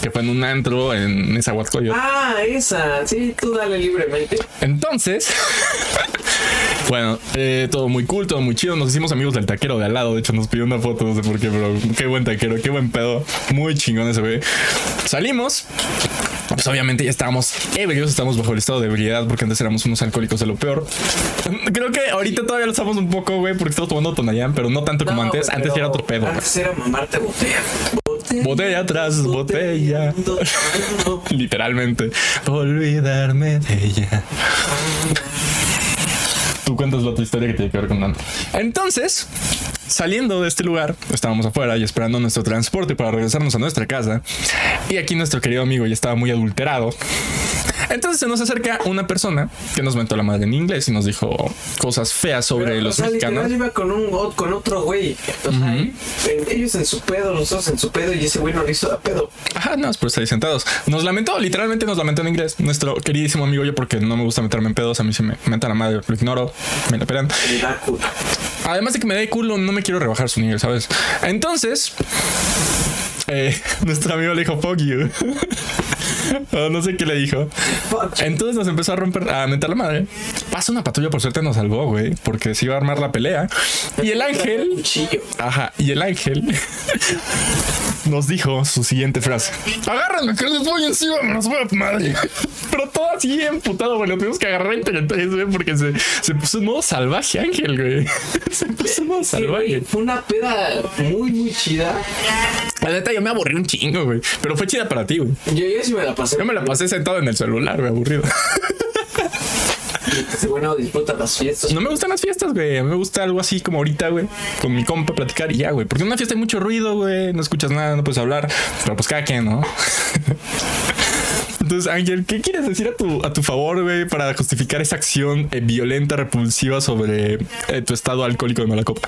A: que fue en un antro en Nezahualcóyotl.
B: ah, esa. Sí, tú dale libremente.
A: Entonces, bueno, eh, todo muy cool, todo muy chido. Nos hicimos amigos del taquero de al lado. De hecho, nos pidió una foto, no sé por qué, pero qué buen taquero, qué buen pedo. Muy chingón ese güey. Salimos. Pues obviamente ya estábamos ebrios, estamos bajo el estado de ebriedad porque antes éramos unos alcohólicos de lo peor. Creo que ahorita todavía lo estamos un poco, güey, porque estamos tomando Tonayán, pero no tanto como antes. Antes era otro pedo.
B: Antes era mamarte botella.
A: Botella tras botella. Literalmente. Olvidarme de ella. Tú cuentas la otra historia que tiene que ver con Dante. Entonces, saliendo de este lugar, estábamos afuera y esperando nuestro transporte para regresarnos a nuestra casa. Y aquí nuestro querido amigo ya estaba muy adulterado. Entonces se nos acerca una persona que nos mentó la madre en inglés y nos dijo cosas feas sobre
B: Pero,
A: los
B: o sea,
A: mexicanos.
B: iba con, un, con otro güey. O sea, en- ellos en su pedo, los dos en su pedo, y ese güey no le hizo a pedo.
A: Ajá, no, es por estar ahí sentados. Nos lamentó, literalmente nos lamentó en inglés. Nuestro queridísimo amigo, yo porque no me gusta meterme en pedos, a mí se me menta la madre, lo ignoro, me la pelan.
B: Me da culo.
A: Además de que me da culo, no me quiero rebajar su nivel, ¿sabes? Entonces, eh, nuestro amigo le dijo, fuck you. O no sé qué le dijo. Entonces nos empezó a romper, a mentar la madre. Pasa una patrulla, por suerte nos salvó, güey, porque se iba a armar la pelea. Y el ángel, ajá, y el ángel nos dijo su siguiente frase: Agárrenme, que les voy encima, me los voy a madre. Pero todo así emputado, güey, lo tuvimos que agarrar entre tres, güey, porque se, se puso en modo salvaje, ángel, güey. Se puso en modo
B: Sí, güey,
A: salvaje.
B: fue una peda muy, muy chida.
A: La neta, yo me aburrí un chingo, güey. Pero fue chida para ti, güey.
B: Yo, yo sí me la pasé.
A: Yo me la pasé sentado en el celular, güey, aburrido.
B: Disfruta las fiestas.
A: No me gustan las fiestas, güey. Me gusta algo así como ahorita, güey. Con mi compa platicar y ya, güey. Porque una fiesta hay mucho ruido, güey. No escuchas nada, no puedes hablar. Pero pues cada quien, ¿no? Entonces, Ángel, ¿qué quieres decir a tu, a tu favor, güey, para justificar esa acción eh, violenta, repulsiva sobre eh, tu estado alcohólico de mala copa?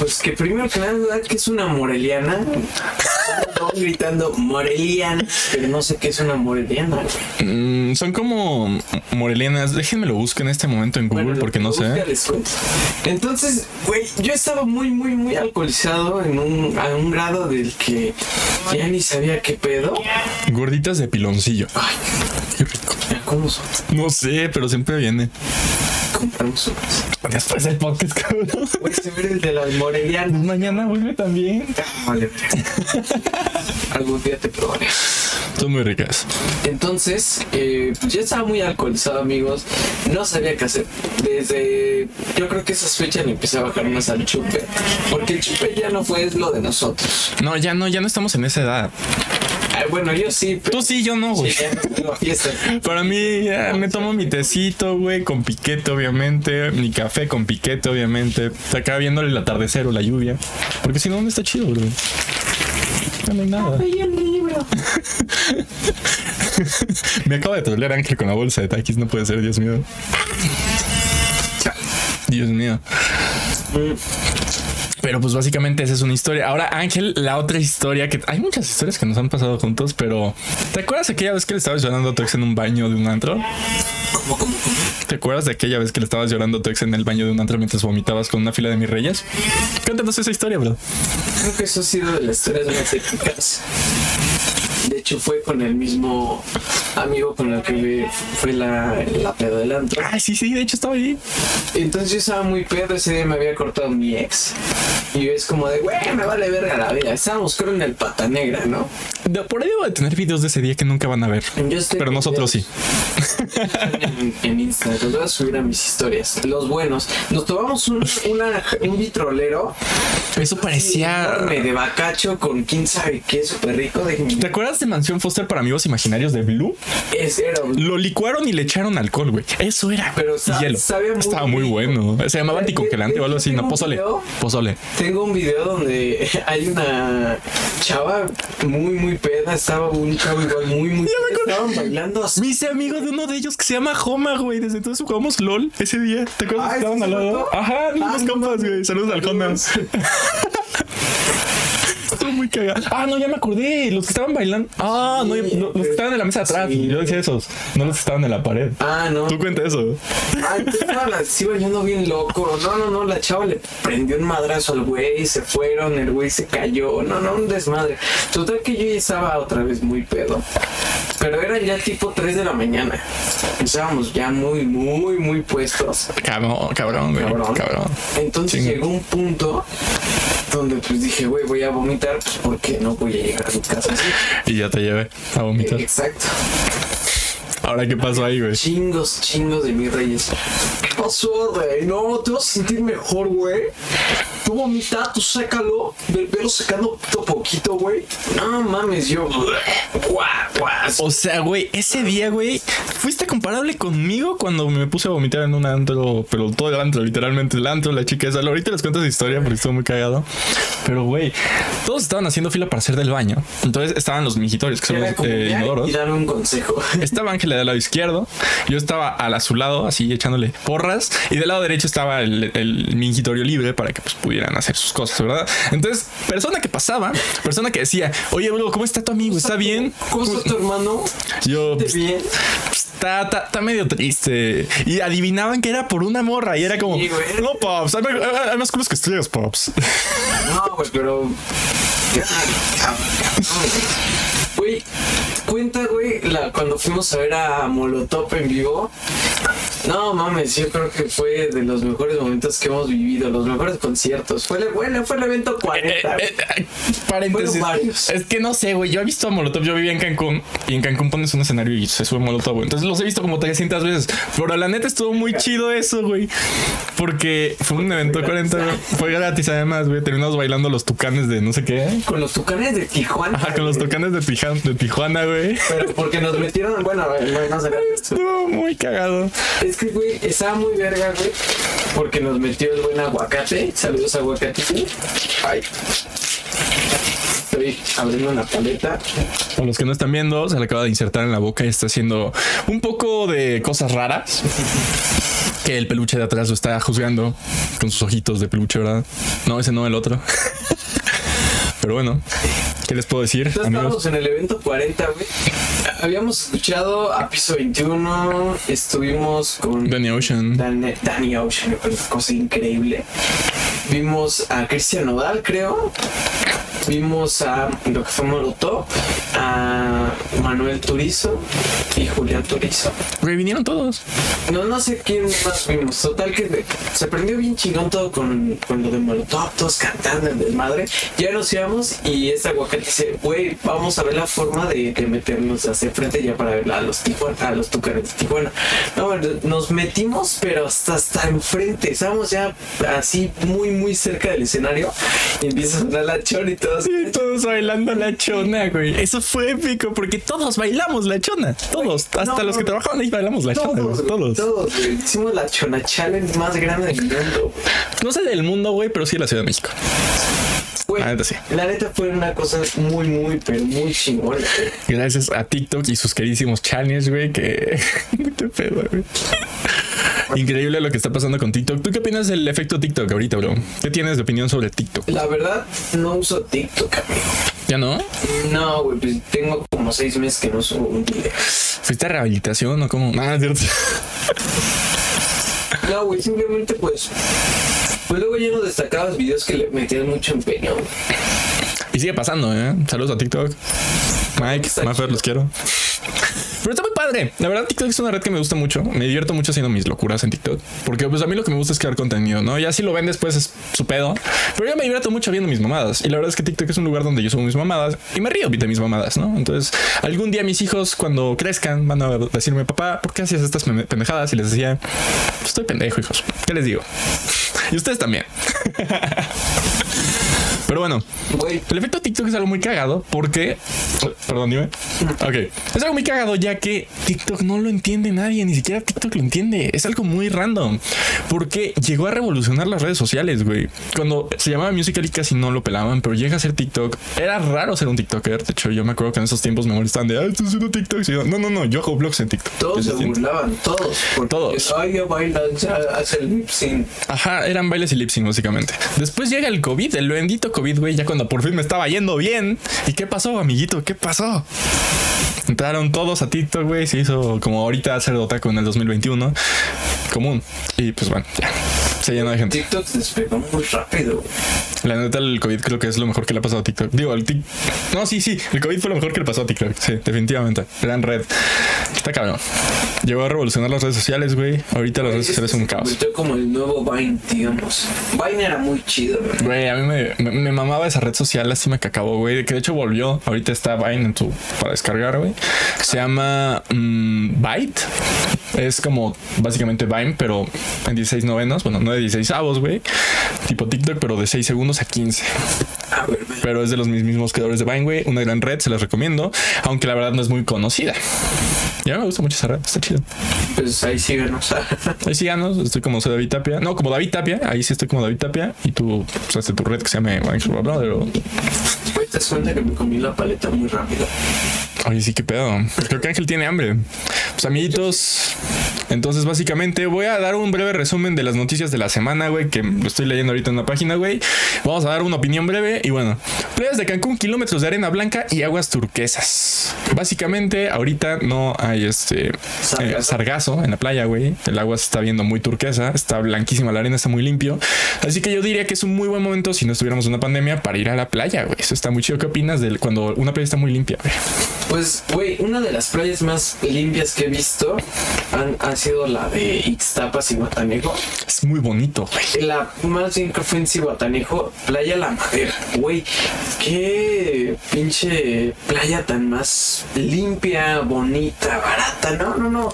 B: Pues que primero que nada, ¿verdad que es una moreliana? Están gritando moreliana, pero no sé qué es una moreliana.
A: Mm, son como morelianas. Déjenme lo busco en este momento en Google
B: Bueno,
A: porque no sé.
B: Entonces, güey, yo estaba muy, muy, muy alcoholizado en un, a un grado del que ya ni sabía qué pedo.
A: Gorditas de piloncillo.
B: Ay,
A: Qué rico.
B: ¿cómo son?
A: No sé, pero siempre viene. Después del podcast, cabrón.
B: Voy a ver el de las morelianas.
A: Mañana vuelve también.
B: Vale, algún día te probaré.
A: Son muy ricas.
B: Entonces, eh, pues ya estaba muy alcoholizado, amigos. No sabía qué hacer. Desde, yo creo que esas fechas le empecé a bajar más al chupe. Porque el chupe ya no fue lo de nosotros.
A: No, ya no, ya no estamos en esa edad.
B: Ah, bueno, yo sí, pero
A: Tú sí, yo no, güey.
B: sí, ya no tengo fiesta.
A: Para mí, ya me tomo mi tecito, güey, con piquete, obviamente. Mi café con piquete, obviamente. Acá viéndole el atardecer o la lluvia. Porque si no, no está chido, güey. No hay nada.
B: Ay, el libro.
A: Me acaba de trolear Ángel con la bolsa de taquis, no puede ser, Dios mío. Dios mío. Pero pues básicamente esa es una historia. Ahora, Ángel, la otra historia que hay muchas historias que nos han pasado juntos, pero ¿te acuerdas aquella vez que le estabas llorando a tu ex en un baño de un antro?
B: ¿Cómo, cómo, cómo?
A: ¿Te acuerdas de aquella vez que le estabas llorando a tu ex en el baño de un antro mientras vomitabas con una fila de mis reyes? Cuéntanos esa historia, bro.
B: Creo que eso ha sido de las historias más épicas. De hecho, fue con el mismo amigo con el que fue la, la pedo del antro.
A: Ay, sí, sí, de hecho estaba ahí.
B: Entonces yo estaba muy pedo, ese día me había cortado mi ex. Y es como de, güey, me vale verga la vida. Estábamos creo en el Pata Negra, ¿no?
A: De- por ahí debo de tener videos de ese día que nunca van a ver. Pero nosotros sí.
B: En, en Instagram, los voy a subir a mis historias. Los buenos. Nos tomamos un, una, un vitrolero.
A: Eso parecía.
B: de bacacho con quién sabe qué, súper rico. De,
A: ¿Te acuerdas de Mansión Foster para amigos imaginarios de Blue?
B: ese era un
A: Lo licuaron y le echaron alcohol, güey. Eso era.
B: Pero sa-
A: hielo.
B: sabía muy
A: Estaba muy
B: rico.
A: bueno. Se llamaba
B: De-
A: anticongelante o algo así.
B: tengo
A: No,
B: un
A: pozole.
B: video.
A: Pozole.
B: Tengo un video donde hay una chava muy, muy peda. Estaba un chavo igual muy, muy peda. Estaban bailando así.
A: Me hice amigo de uno de ellos que se llama Homa, güey. Desde entonces jugamos LOL ese día. ¿Te acuerdas
B: Ah,
A: que estaban
B: ¿sí
A: al
B: se
A: lado?
B: mató?
A: Ajá,
B: Ah, no
A: compas,
B: mames.
A: güey. Saludos al Honda. Estuvo muy cagado. Ah, no, ya me acordé. Los que estaban bailando. Ah, no, los que estaban en la mesa de atrás.
B: sí.
A: Yo decía esos. No los que estaban en la pared.
B: Ah, no.
A: Tú cuenta eso.
B: Ah, entonces estaban así bailando bien loco. No, no, no. La chava le prendió un madrazo al güey. Se fueron. El güey se cayó. No, no, un desmadre. Total que yo ya estaba otra vez muy pedo. Pero eran ya tipo 3 de la mañana. Estábamos ya muy, muy, muy puestos.
A: Cabrón, cabrón, güey.
B: Cabrón.
A: Cabrón.
B: Entonces llegó un punto donde pues dije, güey, voy a vomitar pues, porque no voy a llegar a mi casa así.
A: Y ya te llevé a vomitar.
B: Exacto.
A: Ahora, ¿qué pasó ahí, güey?
B: Chingos, chingos de mis reyes. ¿Qué pasó, güey? No, te vas a sentir mejor, güey. Tú vomita, tú sácalo. Ve- Velo sacando poquito a poquito, güey. No mames, yo.
A: O sea, güey, ese día, güey, fuiste comparable conmigo cuando me puse a vomitar en un antro, pero todo el antro, literalmente el antro, la chica esa. Ahorita les cuento esa historia porque estuvo muy cagado. Pero, güey, todos estaban haciendo fila para hacer del baño. Entonces estaban los mijitorios, que son los eh, inodoros.
B: y darme un consejo.
A: Estaba Ángela del lado izquierdo, yo estaba al a su lado, así echándole porras, y del lado derecho estaba el, el mingitorio libre para que pues, pudieran hacer sus cosas, ¿verdad? Entonces, persona que pasaba, persona que decía, oye, bro, ¿cómo está tu amigo? ¿Está bien?
B: ¿Cómo está tu hermano?
A: Yo,
B: ¿Te
A: pues,
B: bien?
A: está, está, está medio triste. Y adivinaban que era por una morra, y era como,
B: güey.
A: no, Pops, hay, hay- hay más culos que estrellas, Pops.
B: No, güey, pero. Cuando fuimos a ver a Molotov en vivo. No mames, yo creo que fue de los mejores momentos que hemos vivido, los mejores conciertos. Fue, el- bueno, fue el evento 40.
A: Eh, eh, eh, paréntesis. Es que no sé, güey. Yo he visto a Molotov. Yo vivía en Cancún y en Cancún pones un escenario y se sube Molotov. güey. Entonces los he visto como 300 veces. Pero la neta estuvo muy chido eso, güey. Porque fue un evento 40. güey. Fue gratis además, güey. Terminamos bailando los tucanes de no sé qué.
B: Con los tucanes de Tijuana.
A: Ajá, con los tucanes de, Tijuana, de Tijuana, güey.
B: Pero porque nos metieron, bueno, no, esto.
A: Estuvo muy cagado.
B: Es que, güey, estaba muy verga, güey. Porque nos metió el buen aguacate. Saludos, aguacate. Ay. Estoy abriendo una paleta.
A: Para los que no están viendo, se le acaba de insertar en la boca y está haciendo un poco de cosas raras. Que el peluche de atrás lo está juzgando con sus ojitos de peluche, ¿verdad? No, ese no, el otro. Pero bueno, ¿qué les puedo decir,
B: Entonces
A: amigos?
B: estábamos en el evento 40, güey. Habíamos escuchado a Piso 21. Estuvimos con
A: Danny Ocean.
B: Dan- Danny Ocean, cosa increíble. Vimos a Cristian Nodal, creo. Vimos a lo que fue Molotov, a Manuel Turizo y Julián Turizo.
A: Güey, vinieron todos.
B: No, no sé quién más vimos. Total que se prendió bien chingón todo con, con lo de Molotov, todos cantando en desmadre. Ya nos íbamos y esta aguacate dice, güey, vamos a ver la forma de, de meternos hacia frente ya para ver a los Tijuana, a los Tucanes de Tijuana. No, bueno, nos metimos, pero hasta, hasta enfrente. Estábamos ya así muy, muy cerca del escenario y empieza a sonar la chor y todos.
A: Sí, todos bailando la chona, güey. Eso fue épico porque todos bailamos la chona. Todos. Hasta
B: no,
A: los que trabajaban ahí bailamos la chona, güey.
B: Todos,
A: Todos.
B: güey. Hicimos la chona challenge más grande del mundo.
A: No sé del mundo, güey, pero sí de la Ciudad de México. La neta sí.
B: La neta fue una cosa muy, muy, pero muy chingona.
A: Gracias a TikTok y sus queridísimos channels, güey, que... Qué pedo, güey. Increíble lo que está pasando con TikTok. ¿Tú qué opinas del efecto TikTok ahorita, bro? ¿Qué tienes de opinión sobre TikTok?
B: La verdad, no uso TikTok, amigo.
A: ¿Ya no?
B: No, güey, pues tengo como seis meses que no subo un video.
A: ¿Fuiste a rehabilitación o cómo? Ah, es cierto.
B: No, güey, simplemente pues. Pues luego ya no destacabas videos que le metían mucho empeño. güey.
A: Y sigue pasando, ¿eh? Saludos a TikTok. Mike, Maffer, los quiero. Pero está muy padre. La verdad, TikTok es una red que me gusta mucho. Me divierto mucho haciendo mis locuras en TikTok. Porque pues a mí lo que me gusta es crear contenido, ¿no? Ya si lo ven después es su pedo. Pero yo me divierto mucho viendo mis mamadas. Y la verdad es que TikTok es un lugar donde yo subo mis mamadas y me río de mis mamadas, ¿no? Entonces, algún día mis hijos, cuando crezcan, van a decirme, papá, ¿por qué hacías estas pende- pendejadas? Y les decía, "Pues, estoy pendejo, hijos. ¿Qué les digo? Y ustedes también. Pero bueno, el efecto TikTok es algo muy cagado porque. Perdón, dime. Ok. Es algo muy cagado ya que TikTok no lo entiende nadie, ni siquiera TikTok lo entiende. Es algo muy random porque llegó a revolucionar las redes sociales, güey. Cuando se llamaba Musical.ly casi no lo pelaban, pero llega a ser TikTok. Era raro ser un TikToker. De hecho, yo me acuerdo que en esos tiempos me molestaban de, ah, estás haciendo TikTok. Y yo, no, no, no, yo hago vlogs en TikTok.
B: todos se burlaban, todos.
A: Todos.
B: Ay, ya bailan, ya hace el lip sync.
A: Ajá, eran bailes y lip sync básicamente. Después llega el COVID, el bendito COVID, güey, ya cuando por fin me estaba yendo bien. ¿Y qué pasó, amiguito? ¿Qué pasó? Entraron todos a TikTok, güey, se hizo como ahorita hacer otaku en el 2021, común. Y pues bueno, ya, se llenó de gente.
B: TikTok despegó muy rápido.
A: La neta, el COVID creo que es lo mejor que le ha pasado a TikTok. Digo, el Tik... No, sí, sí, el COVID fue lo mejor que le pasó a TikTok. Sí, definitivamente. Gran red. Está cabrón. Llegó a revolucionar las redes sociales, güey. Ahorita las redes sociales son un
B: Se
A: caos.
B: convirtió como el nuevo Vine, digamos. Vine era muy chido, güey.
A: Güey, a mí me, me, me mamaba esa red social, lástima que acabó, güey. Que de hecho volvió. Ahorita está Vine en tu, para descargar, güey. Se llama mm, Byte. Es como básicamente Vine, pero en 16 novenos. Bueno, no de 16 avos, güey. Tipo TikTok, pero de 6 segundos a 15.
B: A ver, güey.
A: Pero es de los mis- mismos creadores de Vine, güey. Una gran red, se las recomiendo. Aunque la verdad no es muy conocida. Ya me gusta mucho esa red, está chido.
B: pues ahí síganos.
A: Ahí síganos, estoy como soy David Tapia. No, como David Tapia, ahí sí estoy como David Tapia. Y tú usaste tu red que se llama Vine Brother.
B: das cuenta que me comí la paleta muy rápido.
A: Oye, sí, qué pedo. Creo que Ángel tiene hambre. Pues amiguitos, entonces básicamente voy a dar un breve resumen de las noticias de la semana, güey, que lo estoy leyendo ahorita en la página, güey. Vamos a dar una opinión breve y bueno, playas de Cancún, kilómetros de arena blanca y aguas turquesas. Básicamente, ahorita no hay este eh,
B: Sargazo.
A: en la playa, güey. El agua se está viendo muy turquesa, está blanquísima, la arena está muy limpio. Así que yo diría que es un muy buen momento si no estuviéramos en una pandemia para ir a la playa, güey. Eso está muy chido. ¿Qué opinas de cuando una playa está muy limpia, güey?
B: Pues, güey, una de las playas más limpias que he visto han- ha sido la de Ixtapas y Guatanejo.
A: Es muy bonito, güey.
B: La más bien que fue en Cihuatanejo, Playa La Madera. Güey, qué pinche playa tan más limpia, bonita, barata. No, no, no.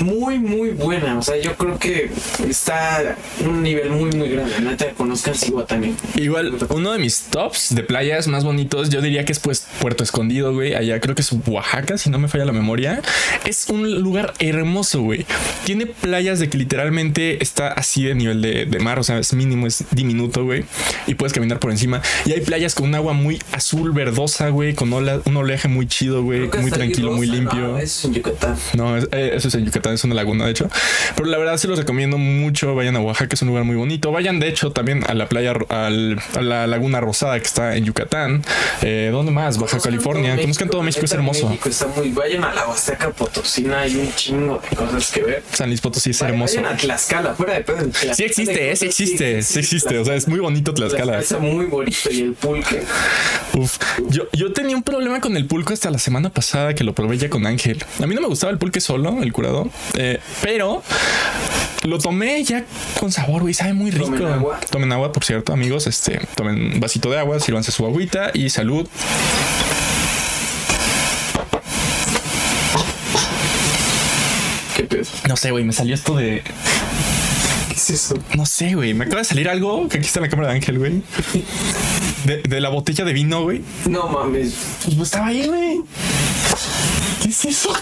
B: Muy, muy buena. O sea, yo creo que está en un nivel muy, muy grande. Neta, conozcan Cihuatanejo.
A: Igual, uno de mis tops de playas más bonitos, yo diría que es pues Puerto Escondido, güey. Allá creo que es Oaxaca, si no me falla la memoria. Es un lugar hermoso, güey. Tiene playas de que literalmente está así de nivel de, de mar, o sea, es mínimo, es diminuto, güey. Y puedes caminar por encima. Y hay playas con un agua muy azul, verdosa, güey, con ola- un oleaje muy chido, güey, muy tranquilo, muy limpio.
B: no, eso es en Yucatán.
A: No, es- eh, eso es en Yucatán, es una laguna, de hecho. Pero la verdad se los recomiendo mucho. Vayan a Oaxaca, es un lugar muy bonito. Vayan, de hecho, también a la playa, al- a la laguna rosada que está en Yucatán. Eh, ¿Dónde más? Baja California. Conozcan todo México, es hermoso.
B: México está muy. Vayan a la Huasteca Potosina, hay un chingo de cosas que ver.
A: San Luis Potosí es hermoso.
B: Vayan a Tlaxcala, fuera de pedo. Tlaxcala
A: Sí existe, eh, sí existe, sí existe. O sea, es muy bonito Tlaxcala.
B: Está muy bonito y el pulque.
A: Uf. Yo, yo tenía un problema con el pulco hasta la semana pasada que lo probé ya con Ángel. A mí no me gustaba el pulque solo, el curado, eh, pero lo tomé ya con sabor, güey. Sabe muy rico.
B: Tomen agua.
A: Tomen agua, por cierto, amigos. Este, tomen un vasito de agua, sírvanse su agüita y salud.
B: Pedo?
A: No sé, güey, me salió esto de.
B: ¿Qué es eso?
A: No sé, güey. Me acaba de salir algo que aquí está en la cámara de Ángel, güey. De, de la botella de vino, güey.
B: No mames.
A: Pues estaba ahí, güey. ¿Qué es eso?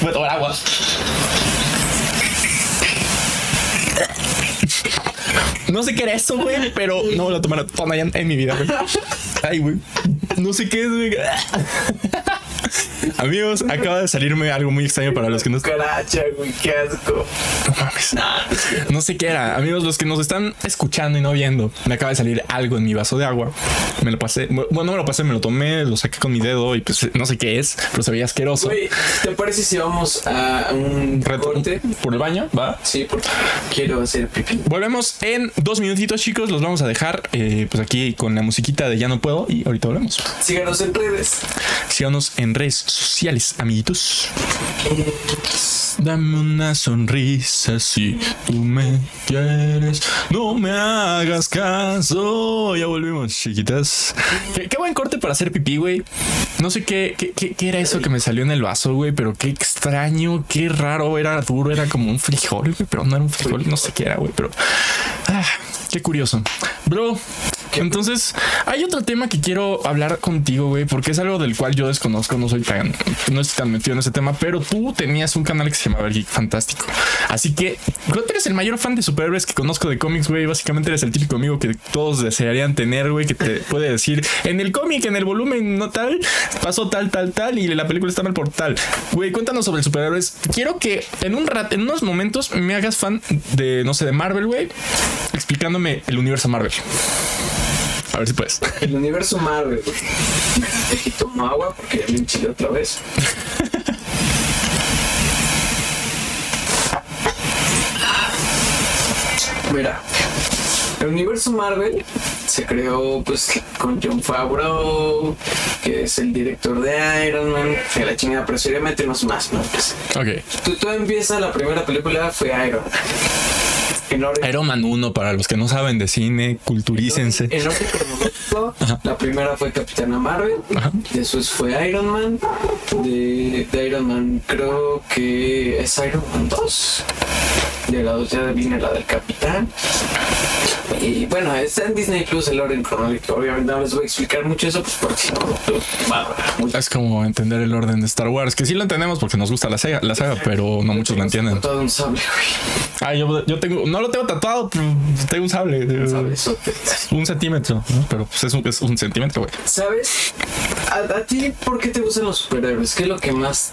A: Voy a tomar agua. No sé qué era eso, güey, pero no voy a tomar tona ya en mi vida, güey. Ay, güey. No sé qué es, güey. Amigos, acaba de salirme algo muy extraño para los que no
B: Caracha, güey, qué asco.
A: No mames. No sé qué era. Amigos, los que nos están escuchando y no viendo, me acaba de salir algo en mi vaso de agua. Me lo pasé. Bueno, no me lo pasé, me lo tomé, lo saqué con mi dedo y pues no sé qué es, pero se veía asqueroso.
B: Güey, ¿te parece si vamos a un
A: Reto-
B: corte?
A: por el baño, va.
B: Sí, porque quiero hacer pipí.
A: Volvemos en dos minutitos, chicos. Los vamos a dejar eh, pues aquí con la musiquita de Ya no puedo y ahorita volvemos.
B: Síganos en redes.
A: Síganos en redes sociales, amiguitos. Dame una sonrisa si tú me quieres. No me hagas caso. Ya volvimos, chiquitas. Qué, buen corte para hacer pipí, güey. No sé qué- qué era eso que me salió en el vaso, güey, pero qué extraño, qué raro. Era duro, era como un frijol, güey, pero no era un frijol, no sé qué era, güey, pero. Ah, qué curioso. Bro, entonces, hay otro tema que quiero hablar contigo, güey, porque es algo del cual yo desconozco, no soy tan, no estoy tan metido en ese tema, pero tú tenías un canal que se llamaba El Geek Fantástico. Así que creo que eres el mayor fan de superhéroes que conozco de cómics, güey. Básicamente eres el típico amigo que todos desearían tener, güey, que te puede decir en el cómic, en el volumen, no tal, pasó tal, tal, tal, y la película está mal por tal. Güey, cuéntanos sobre superhéroes. Quiero que en un rato, en unos momentos, me hagas fan de, no sé, de Marvel, güey, explicándome el universo Marvel. A ver si puedes.
B: El universo Marvel. Aquí tomo agua porque ya me enchilé otra vez. Mira, el universo Marvel se creó pues con John Favreau, que es el director de Iron Man, que la chingada, pero sería meternos más, ¿no? Pues,
A: Ok.
B: tú, tú empiezas, la primera película fue Iron Man.
A: Iron Man 1, para los que no saben de cine, culturícense.
B: En orden cronológico, la primera fue Capitana Marvel,
A: Ajá.
B: después fue Iron Man, de, de Iron Man creo que es Iron Man 2, de la 2 ya viene la del Capitán, y bueno, está en Disney Plus el orden cronológico, obviamente no les voy a explicar mucho eso, pues porque si no, pues.
A: Es como entender el orden de Star Wars, que sí lo entendemos porque nos gusta la saga, la saga pero no muchos lo entienden.
B: Todo un sable, güey,
A: Ah, yo, yo tengo, no lo tengo tatuado, pero tengo un sable.
B: un
A: eh,
B: sablezote.
A: Un centímetro, ¿no? pero pues es un, es un centímetro, güey.
B: ¿Sabes? ¿A, a ti por qué te gustan los superhéroes? ¿Qué es lo que más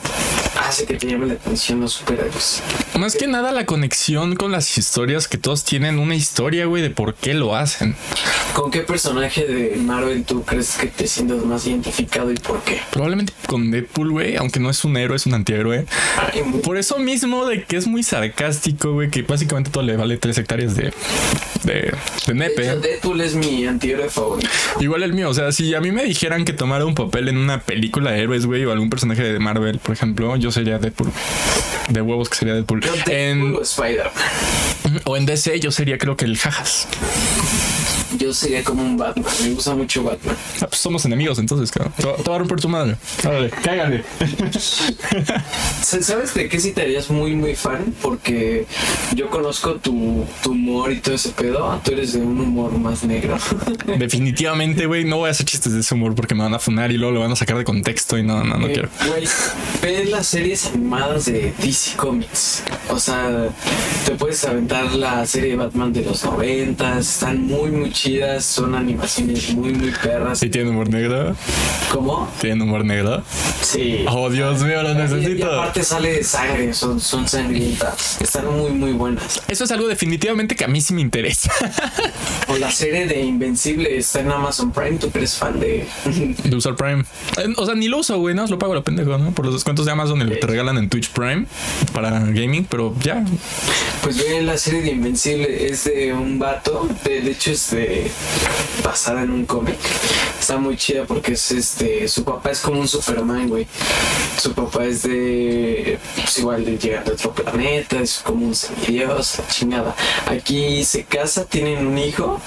B: hace que te llame la atención los superhéroes?
A: Más que nada la conexión con las historias que todos tienen una historia, güey, de por qué lo hacen.
B: ¿Con qué personaje de Marvel tú crees que te sientas más identificado y por qué?
A: Probablemente con Deadpool, güey, aunque no es un héroe, es un antihéroe.
B: Ay,
A: Por eso mismo de que es muy sarcástico, güey, que básicamente todo le vale tres hectáreas de, de, de
B: de
A: nepe.
B: hecho, Deadpool es mi antihéroe favorito.
A: Igual el mío, o sea, si a mí me dijeran que tomara un papel en una película de héroes, güey, o algún personaje de Marvel, por ejemplo, yo sería Deadpool. De huevos que sería Deadpool.
B: Yo Deadpool
A: En,
B: O
A: en DC yo sería creo que el Jajas.
B: Yo sería como un Batman. Me gusta mucho Batman.
A: Ah, pues somos enemigos entonces, cabrón. Te, te voy a romper tu madre. Órale, cágale.
B: Sa- ¿Sabes de qué sí te harías muy, muy fan? Porque yo conozco tu, tu humor y todo ese pedo. Tú eres de un humor más negro.
A: Definitivamente, güey, no voy a hacer chistes de ese humor porque me van a funar y luego lo van a sacar de contexto y no, no, no
B: Eh,
A: quiero.
B: Güey, ve las series animadas de DC Comics. O sea, te puedes aventar la serie de Batman de los 90. Están muy, muy chidas. Son animaciones muy, muy perras.
A: ¿Sí tiene humor negro?
B: ¿Cómo?
A: ¿Tiene humor negro?
B: Sí.
A: Oh, Dios mío, lo
B: Y- Y
A: necesito.
B: aparte sale sangre, son, son sangrientas. Están muy, muy buenas.
A: Eso es algo definitivamente que a mí sí me interesa.
B: O la serie de Invencible está en Amazon Prime. ¿Tú eres fan de.?
A: de usar Prime. Eh, O sea, ni lo uso, güey, no, lo pago lo pendejo, ¿no? Por los descuentos de Amazon y lo te regalan en Twitch Prime para gaming, pero ya.
B: Pues ve la serie de Invencible, es de un vato, de, de hecho es de, basada en un cómic. Está muy chida porque es este, su papá es como un Superman, güey. Su papá es de, pues igual de llegar de otro planeta, es como un la chingada. Aquí se casa, tienen un hijo,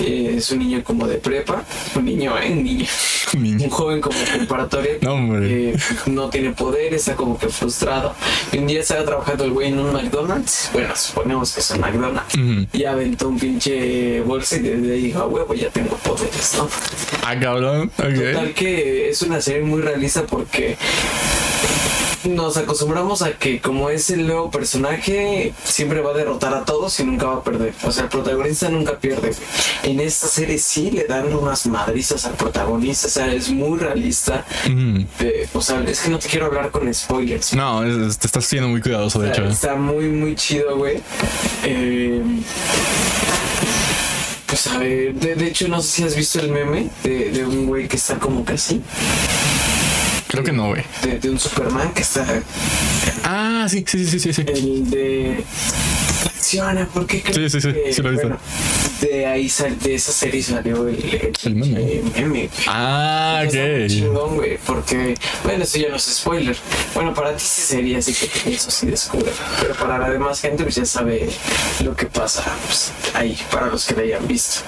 B: eh, es un niño como de prepa, un niño, ¿eh? Un niño,
A: Niño.
B: un joven como preparatoria.
A: No, hombre.
B: Eh, no tiene poder, está como que frustrado. Y un día estaba trabajando el güey en un McDonald's. Bueno, suponemos que es un McDonald's. Y aventó un pinche bolsa y desde ahí dijo, a huevo, ya tengo poderes, ¿no?
A: Ah, cabrón.
B: Total
A: Ok.
B: que es una serie muy realista porque nos acostumbramos a que como es el nuevo personaje, siempre va a derrotar a todos y nunca va a perder. O sea, el protagonista nunca pierde. En esta serie sí le dan unas madrizas al protagonista, o sea, es muy realista.
A: Mm.
B: O sea, es que no te quiero hablar con spoilers.
A: No, es- te estás siendo muy cuidadoso, de
B: O sea,
A: hecho.
B: Está muy, muy chido, güey. Eh, pues a ver, de, de hecho no sé si has visto el meme de, de un güey que está como casi,
A: Creo que no, güey.
B: de, de un Superman que está
A: Ah, sí, sí, sí, sí, sí.
B: el de acciona, ¿por qué crees
A: Sí, sí, sí,
B: que-
A: sí lo he visto.
B: bueno, de ahí sal- de esa serie salió el, el,
A: meme.
B: meme.
A: Ah, ok.
B: chingón, güey, porque, bueno, eso ya no es spoiler. Bueno, para ti sí sería así que eso sí descubre. Pero para la demás gente, pues ya sabe lo que pasa pues, ahí, para los que lo hayan visto.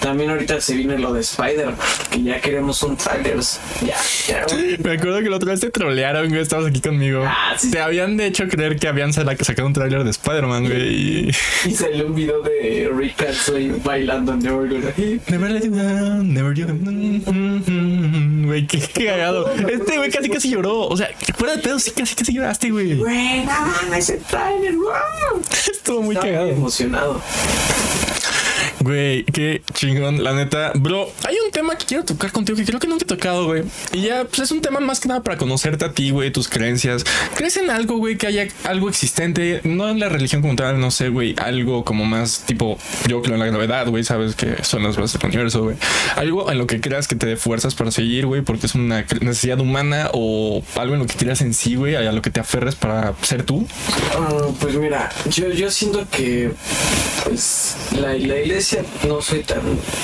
B: También ahorita se viene lo de Spider-Man, que ya queremos un trailer. Ya, ya.
A: Me acuerdo que la otra vez te trolearon, güey. Estabas aquí conmigo.
B: Ah, sí.
A: Te habían de hecho creer que habían sa- sacado un tráiler de Spider-Man, güey. Y...
B: Y salió un video de Rick Astley bailando Never Gonna Hit.
A: Never let you down, never you down. Güey, qué qué cagado. Este güey casi casi lloró. O sea, fuera de pedo, sí, casi casi lloraste, güey.
B: Güey, no mames, ese trailer, wow.
A: Estuvo muy
B: Estaba
A: cagado.
B: emocionado.
A: Güey, qué chingón, la neta. Bro, hay un tema que quiero tocar contigo que creo que nunca he tocado, güey. Y ya, pues es un tema más que nada para conocerte a ti, güey, tus creencias. ¿Crees en algo, güey, que haya algo existente? No en la religión como tal, no sé, güey. Algo como más tipo, yo creo en la gravedad, güey, sabes que son las bases del universo, güey. Algo en lo que creas que te dé fuerzas para seguir, güey, porque es una necesidad humana o algo en lo que creas en sí, güey, a lo que te aferres para ser tú.
B: Ah, pues mira, yo, yo siento que pues la, la iglesia no soy tan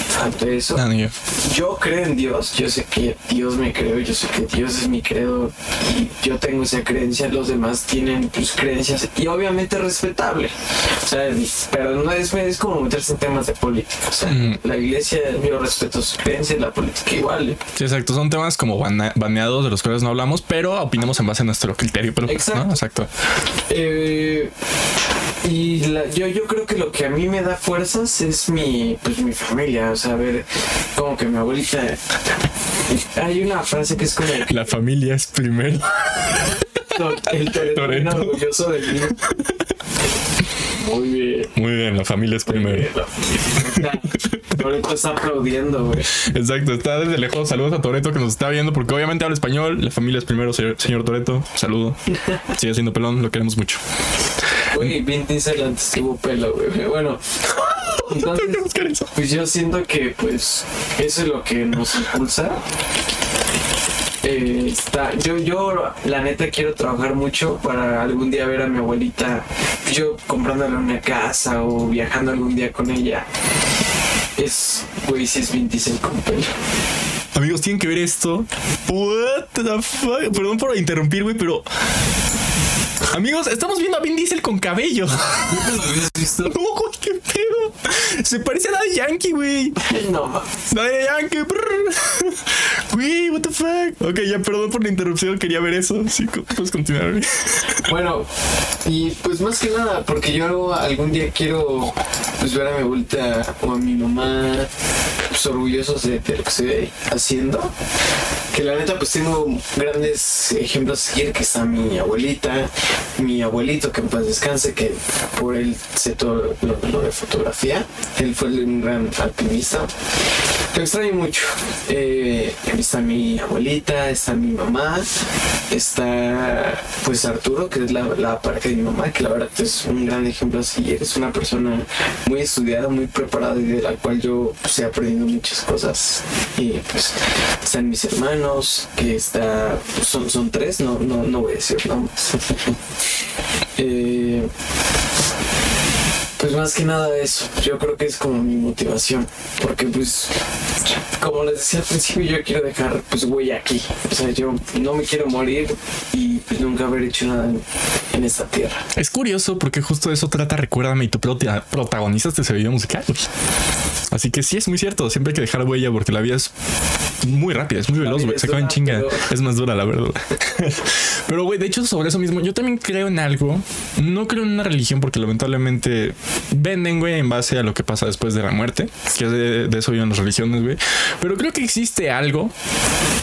B: fan de eso.
A: Ah, no, yo.
B: Yo creo en Dios, yo sé que Dios me creó, yo sé que Dios es mi credo y yo tengo esa creencia, los demás tienen sus creencias y obviamente respetable. O sea, pero no es, es como meterse en temas de política. O sea,
A: Ujú.
B: la iglesia, yo respeto sus creencias, la política igual. ¿eh?
A: Sí, exacto. Son temas como baneados de los cuales no hablamos, pero opinamos en base a nuestro criterio. Pero,
B: Exacto.
A: ¿no? Exacto.
B: Eh, y la- yo, yo creo que lo que a mí me da fuerzas es mi, pues, mi familia. O sea, a ver, como que mi abuelita. Hay una frase que es como
A: La familia es primero.
B: el
A: Toretto.
B: Toretto orgulloso de mí. Muy bien.
A: Muy bien, la familia es primero.
B: Toretto está aplaudiendo, güey.
A: Exacto, está desde lejos. Saludos a Toreto que nos está viendo, porque obviamente habla español. La familia es primero, señor, señor Toreto. Saludo. Sigue siendo pelón, lo queremos mucho.
B: Güey, Vin Diesel antes tuvo pelo, güey. Bueno, entonces. Pues yo siento que pues eso es lo que nos impulsa. Eh, está, yo, yo la neta quiero trabajar mucho para algún día ver a mi abuelita, yo comprándole una casa o viajando algún día con ella. Es, güey, si es 26 con pelo.
A: Amigos, tienen que ver esto. What the fuck? Perdón por interrumpir, güey, pero. Amigos, estamos viendo a Vin Diesel con cabello. No, güey, qué pedo. Se parece a Daddy Yankee, güey.
B: No, ma.
A: Daddy Yankee. brr. Güey, what the fuck. Ok, ya perdón por la interrupción. Quería ver eso. Sí, puedes continuar, güey.
B: Bueno, y pues más que nada, porque yo algún día quiero pues ver a mi abuelita o a mi mamá pues, orgullosos de, de lo que estoy haciendo. Que la neta pues tengo grandes ejemplos a seguir, que está mi abuelita, mi abuelito que en paz descanse, que por él sé todo lo, lo de fotografía. Él fue un gran alpinista. Lo extraño mucho. Eh, está mi abuelita, está mi mamá, está pues Arturo, que es la, la pareja de mi mamá, que la verdad es un gran ejemplo a seguir. Es una persona muy estudiada, muy preparada y de la cual yo pues, he aprendido muchas cosas. Y pues están mis hermanos, que está, pues, son, son tres, no, no, no voy a decir nombres. Eh, pues más que nada eso, yo creo que es como mi motivación, porque pues como les decía al principio yo quiero dejar pues huella aquí, o sea yo no me quiero morir y pues nunca haber hecho nada en, esta tierra.
A: Es curioso porque justo eso trata Recuérdame y tu prota- protagonista de ese video musical. Así que sí es muy cierto. Siempre hay que dejar huella porque la vida es muy rápida, es muy
B: La
A: veloz, güey. Se acaba en chinga.
B: pero-
A: Es más dura, la verdad. pero, güey, de hecho, sobre eso mismo, yo también creo en algo. No creo en una religión porque lamentablemente venden, güey, en base a lo que pasa después de la muerte. Que de, de eso viven las religiones, güey. Pero creo que existe algo.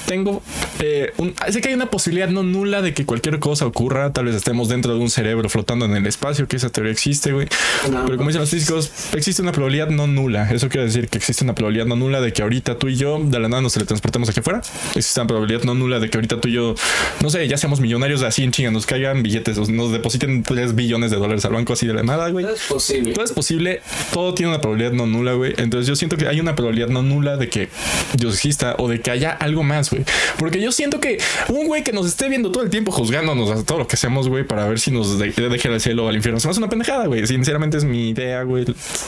A: Tengo eh, un, sé que hay una posibilidad no nula de que cualquier cosa ocurra. Tal vez estemos dentro de un cerebro flotando en el espacio, que esa teoría existe, güey.
B: No,
A: Pero como dicen los físicos, existe una probabilidad no nula. Eso quiere decir que existe una probabilidad no nula de que ahorita tú y yo de la nada nos teletransportemos aquí afuera. Existe una probabilidad no nula de que ahorita tú y yo, no sé, ya seamos millonarios así en chinga, nos caigan billetes, nos depositen 3 billones de dólares al banco así de la nada, güey.
B: No es posible.
A: Todo es posible, todo tiene una probabilidad no nula, güey. Entonces yo siento que hay una probabilidad no nula de que Dios exista o de que haya algo más, güey. Porque yo siento que un güey que nos esté viendo todo el tiempo juzgándonos a todo lo que hacemos, güey, para ver si nos de- deja al cielo o al infierno, se me hace una pendejada, güey. Sinceramente es mi idea, güey.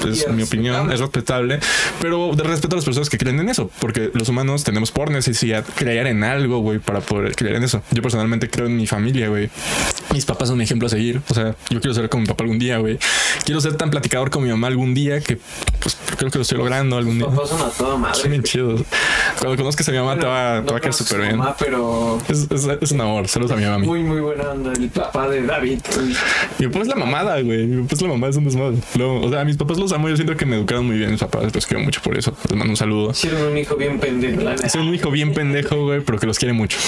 A: Es mi opinión, es respetable. Pero de respeto a las personas que creen en eso, porque los humanos tenemos por necesidad creer en algo, güey, para poder creer en eso. Yo personalmente creo en mi familia, güey. Mis papás son un ejemplo a seguir. O sea, yo quiero ser como mi papá algún día, güey. Quiero ser tan platicador como mi mamá algún día que, pues, creo que lo estoy logrando algún día.
B: Papás son a toda madre.
A: Son bien chidos. Cuando conozcas a mi mamá, te va,
B: No
A: te va a quedar súper bien.
B: mamá, pero
A: Es, es, es un amor. Saludos a mi mamá.
B: muy, muy buena onda. El papá de David.
A: Mi papá es la mamada, güey. Mi papá es la mamada, es un desmadre. Luego, o sea, a mis papás los amo. Yo siento que me educaron muy bien mis papás. Los quiero mucho por eso. Les mando un saludo.
B: Hicieron un hijo bien pendejo.
A: Soy un hijo bien pendejo, güey, pero que los quiere mucho.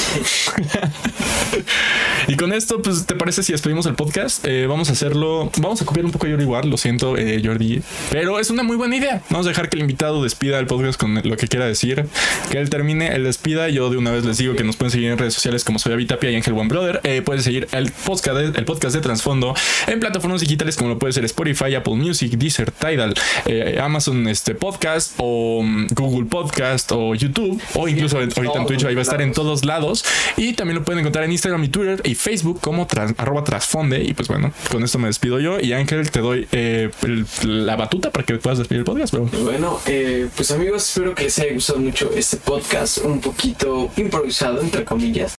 A: y con esto, pues, ¿te parece si despedimos el podcast? Eh, vamos a hacerlo. Vamos a copiar un poco a Jordi igual, lo siento, eh, Jordi. Pero es una muy buena idea. Vamos a dejar que el invitado despida el podcast con lo que quiera decir. Que él termine, él despida. Yo de una vez les digo que nos pueden seguir en redes sociales como soy Avitapia y Ángel One Brother. Eh, pueden seguir el podcast, de, el podcast de Trasfondo en plataformas digitales como lo puede ser Spotify, Apple Music, Deezer, Tidal, eh, Amazon este podcast o mm, Google Podcast o YouTube o incluso ahorita en Twitch ahí va a estar en todos lados y también lo pueden encontrar en Instagram y Twitter y Facebook como arroba trasfonde y pues bueno con esto me despido yo y Ángel te doy eh, el- la batuta para que puedas despedir el podcast.
B: Bueno, eh, pues amigos, espero que les haya gustado mucho este podcast, un poquito improvisado, entre comillas.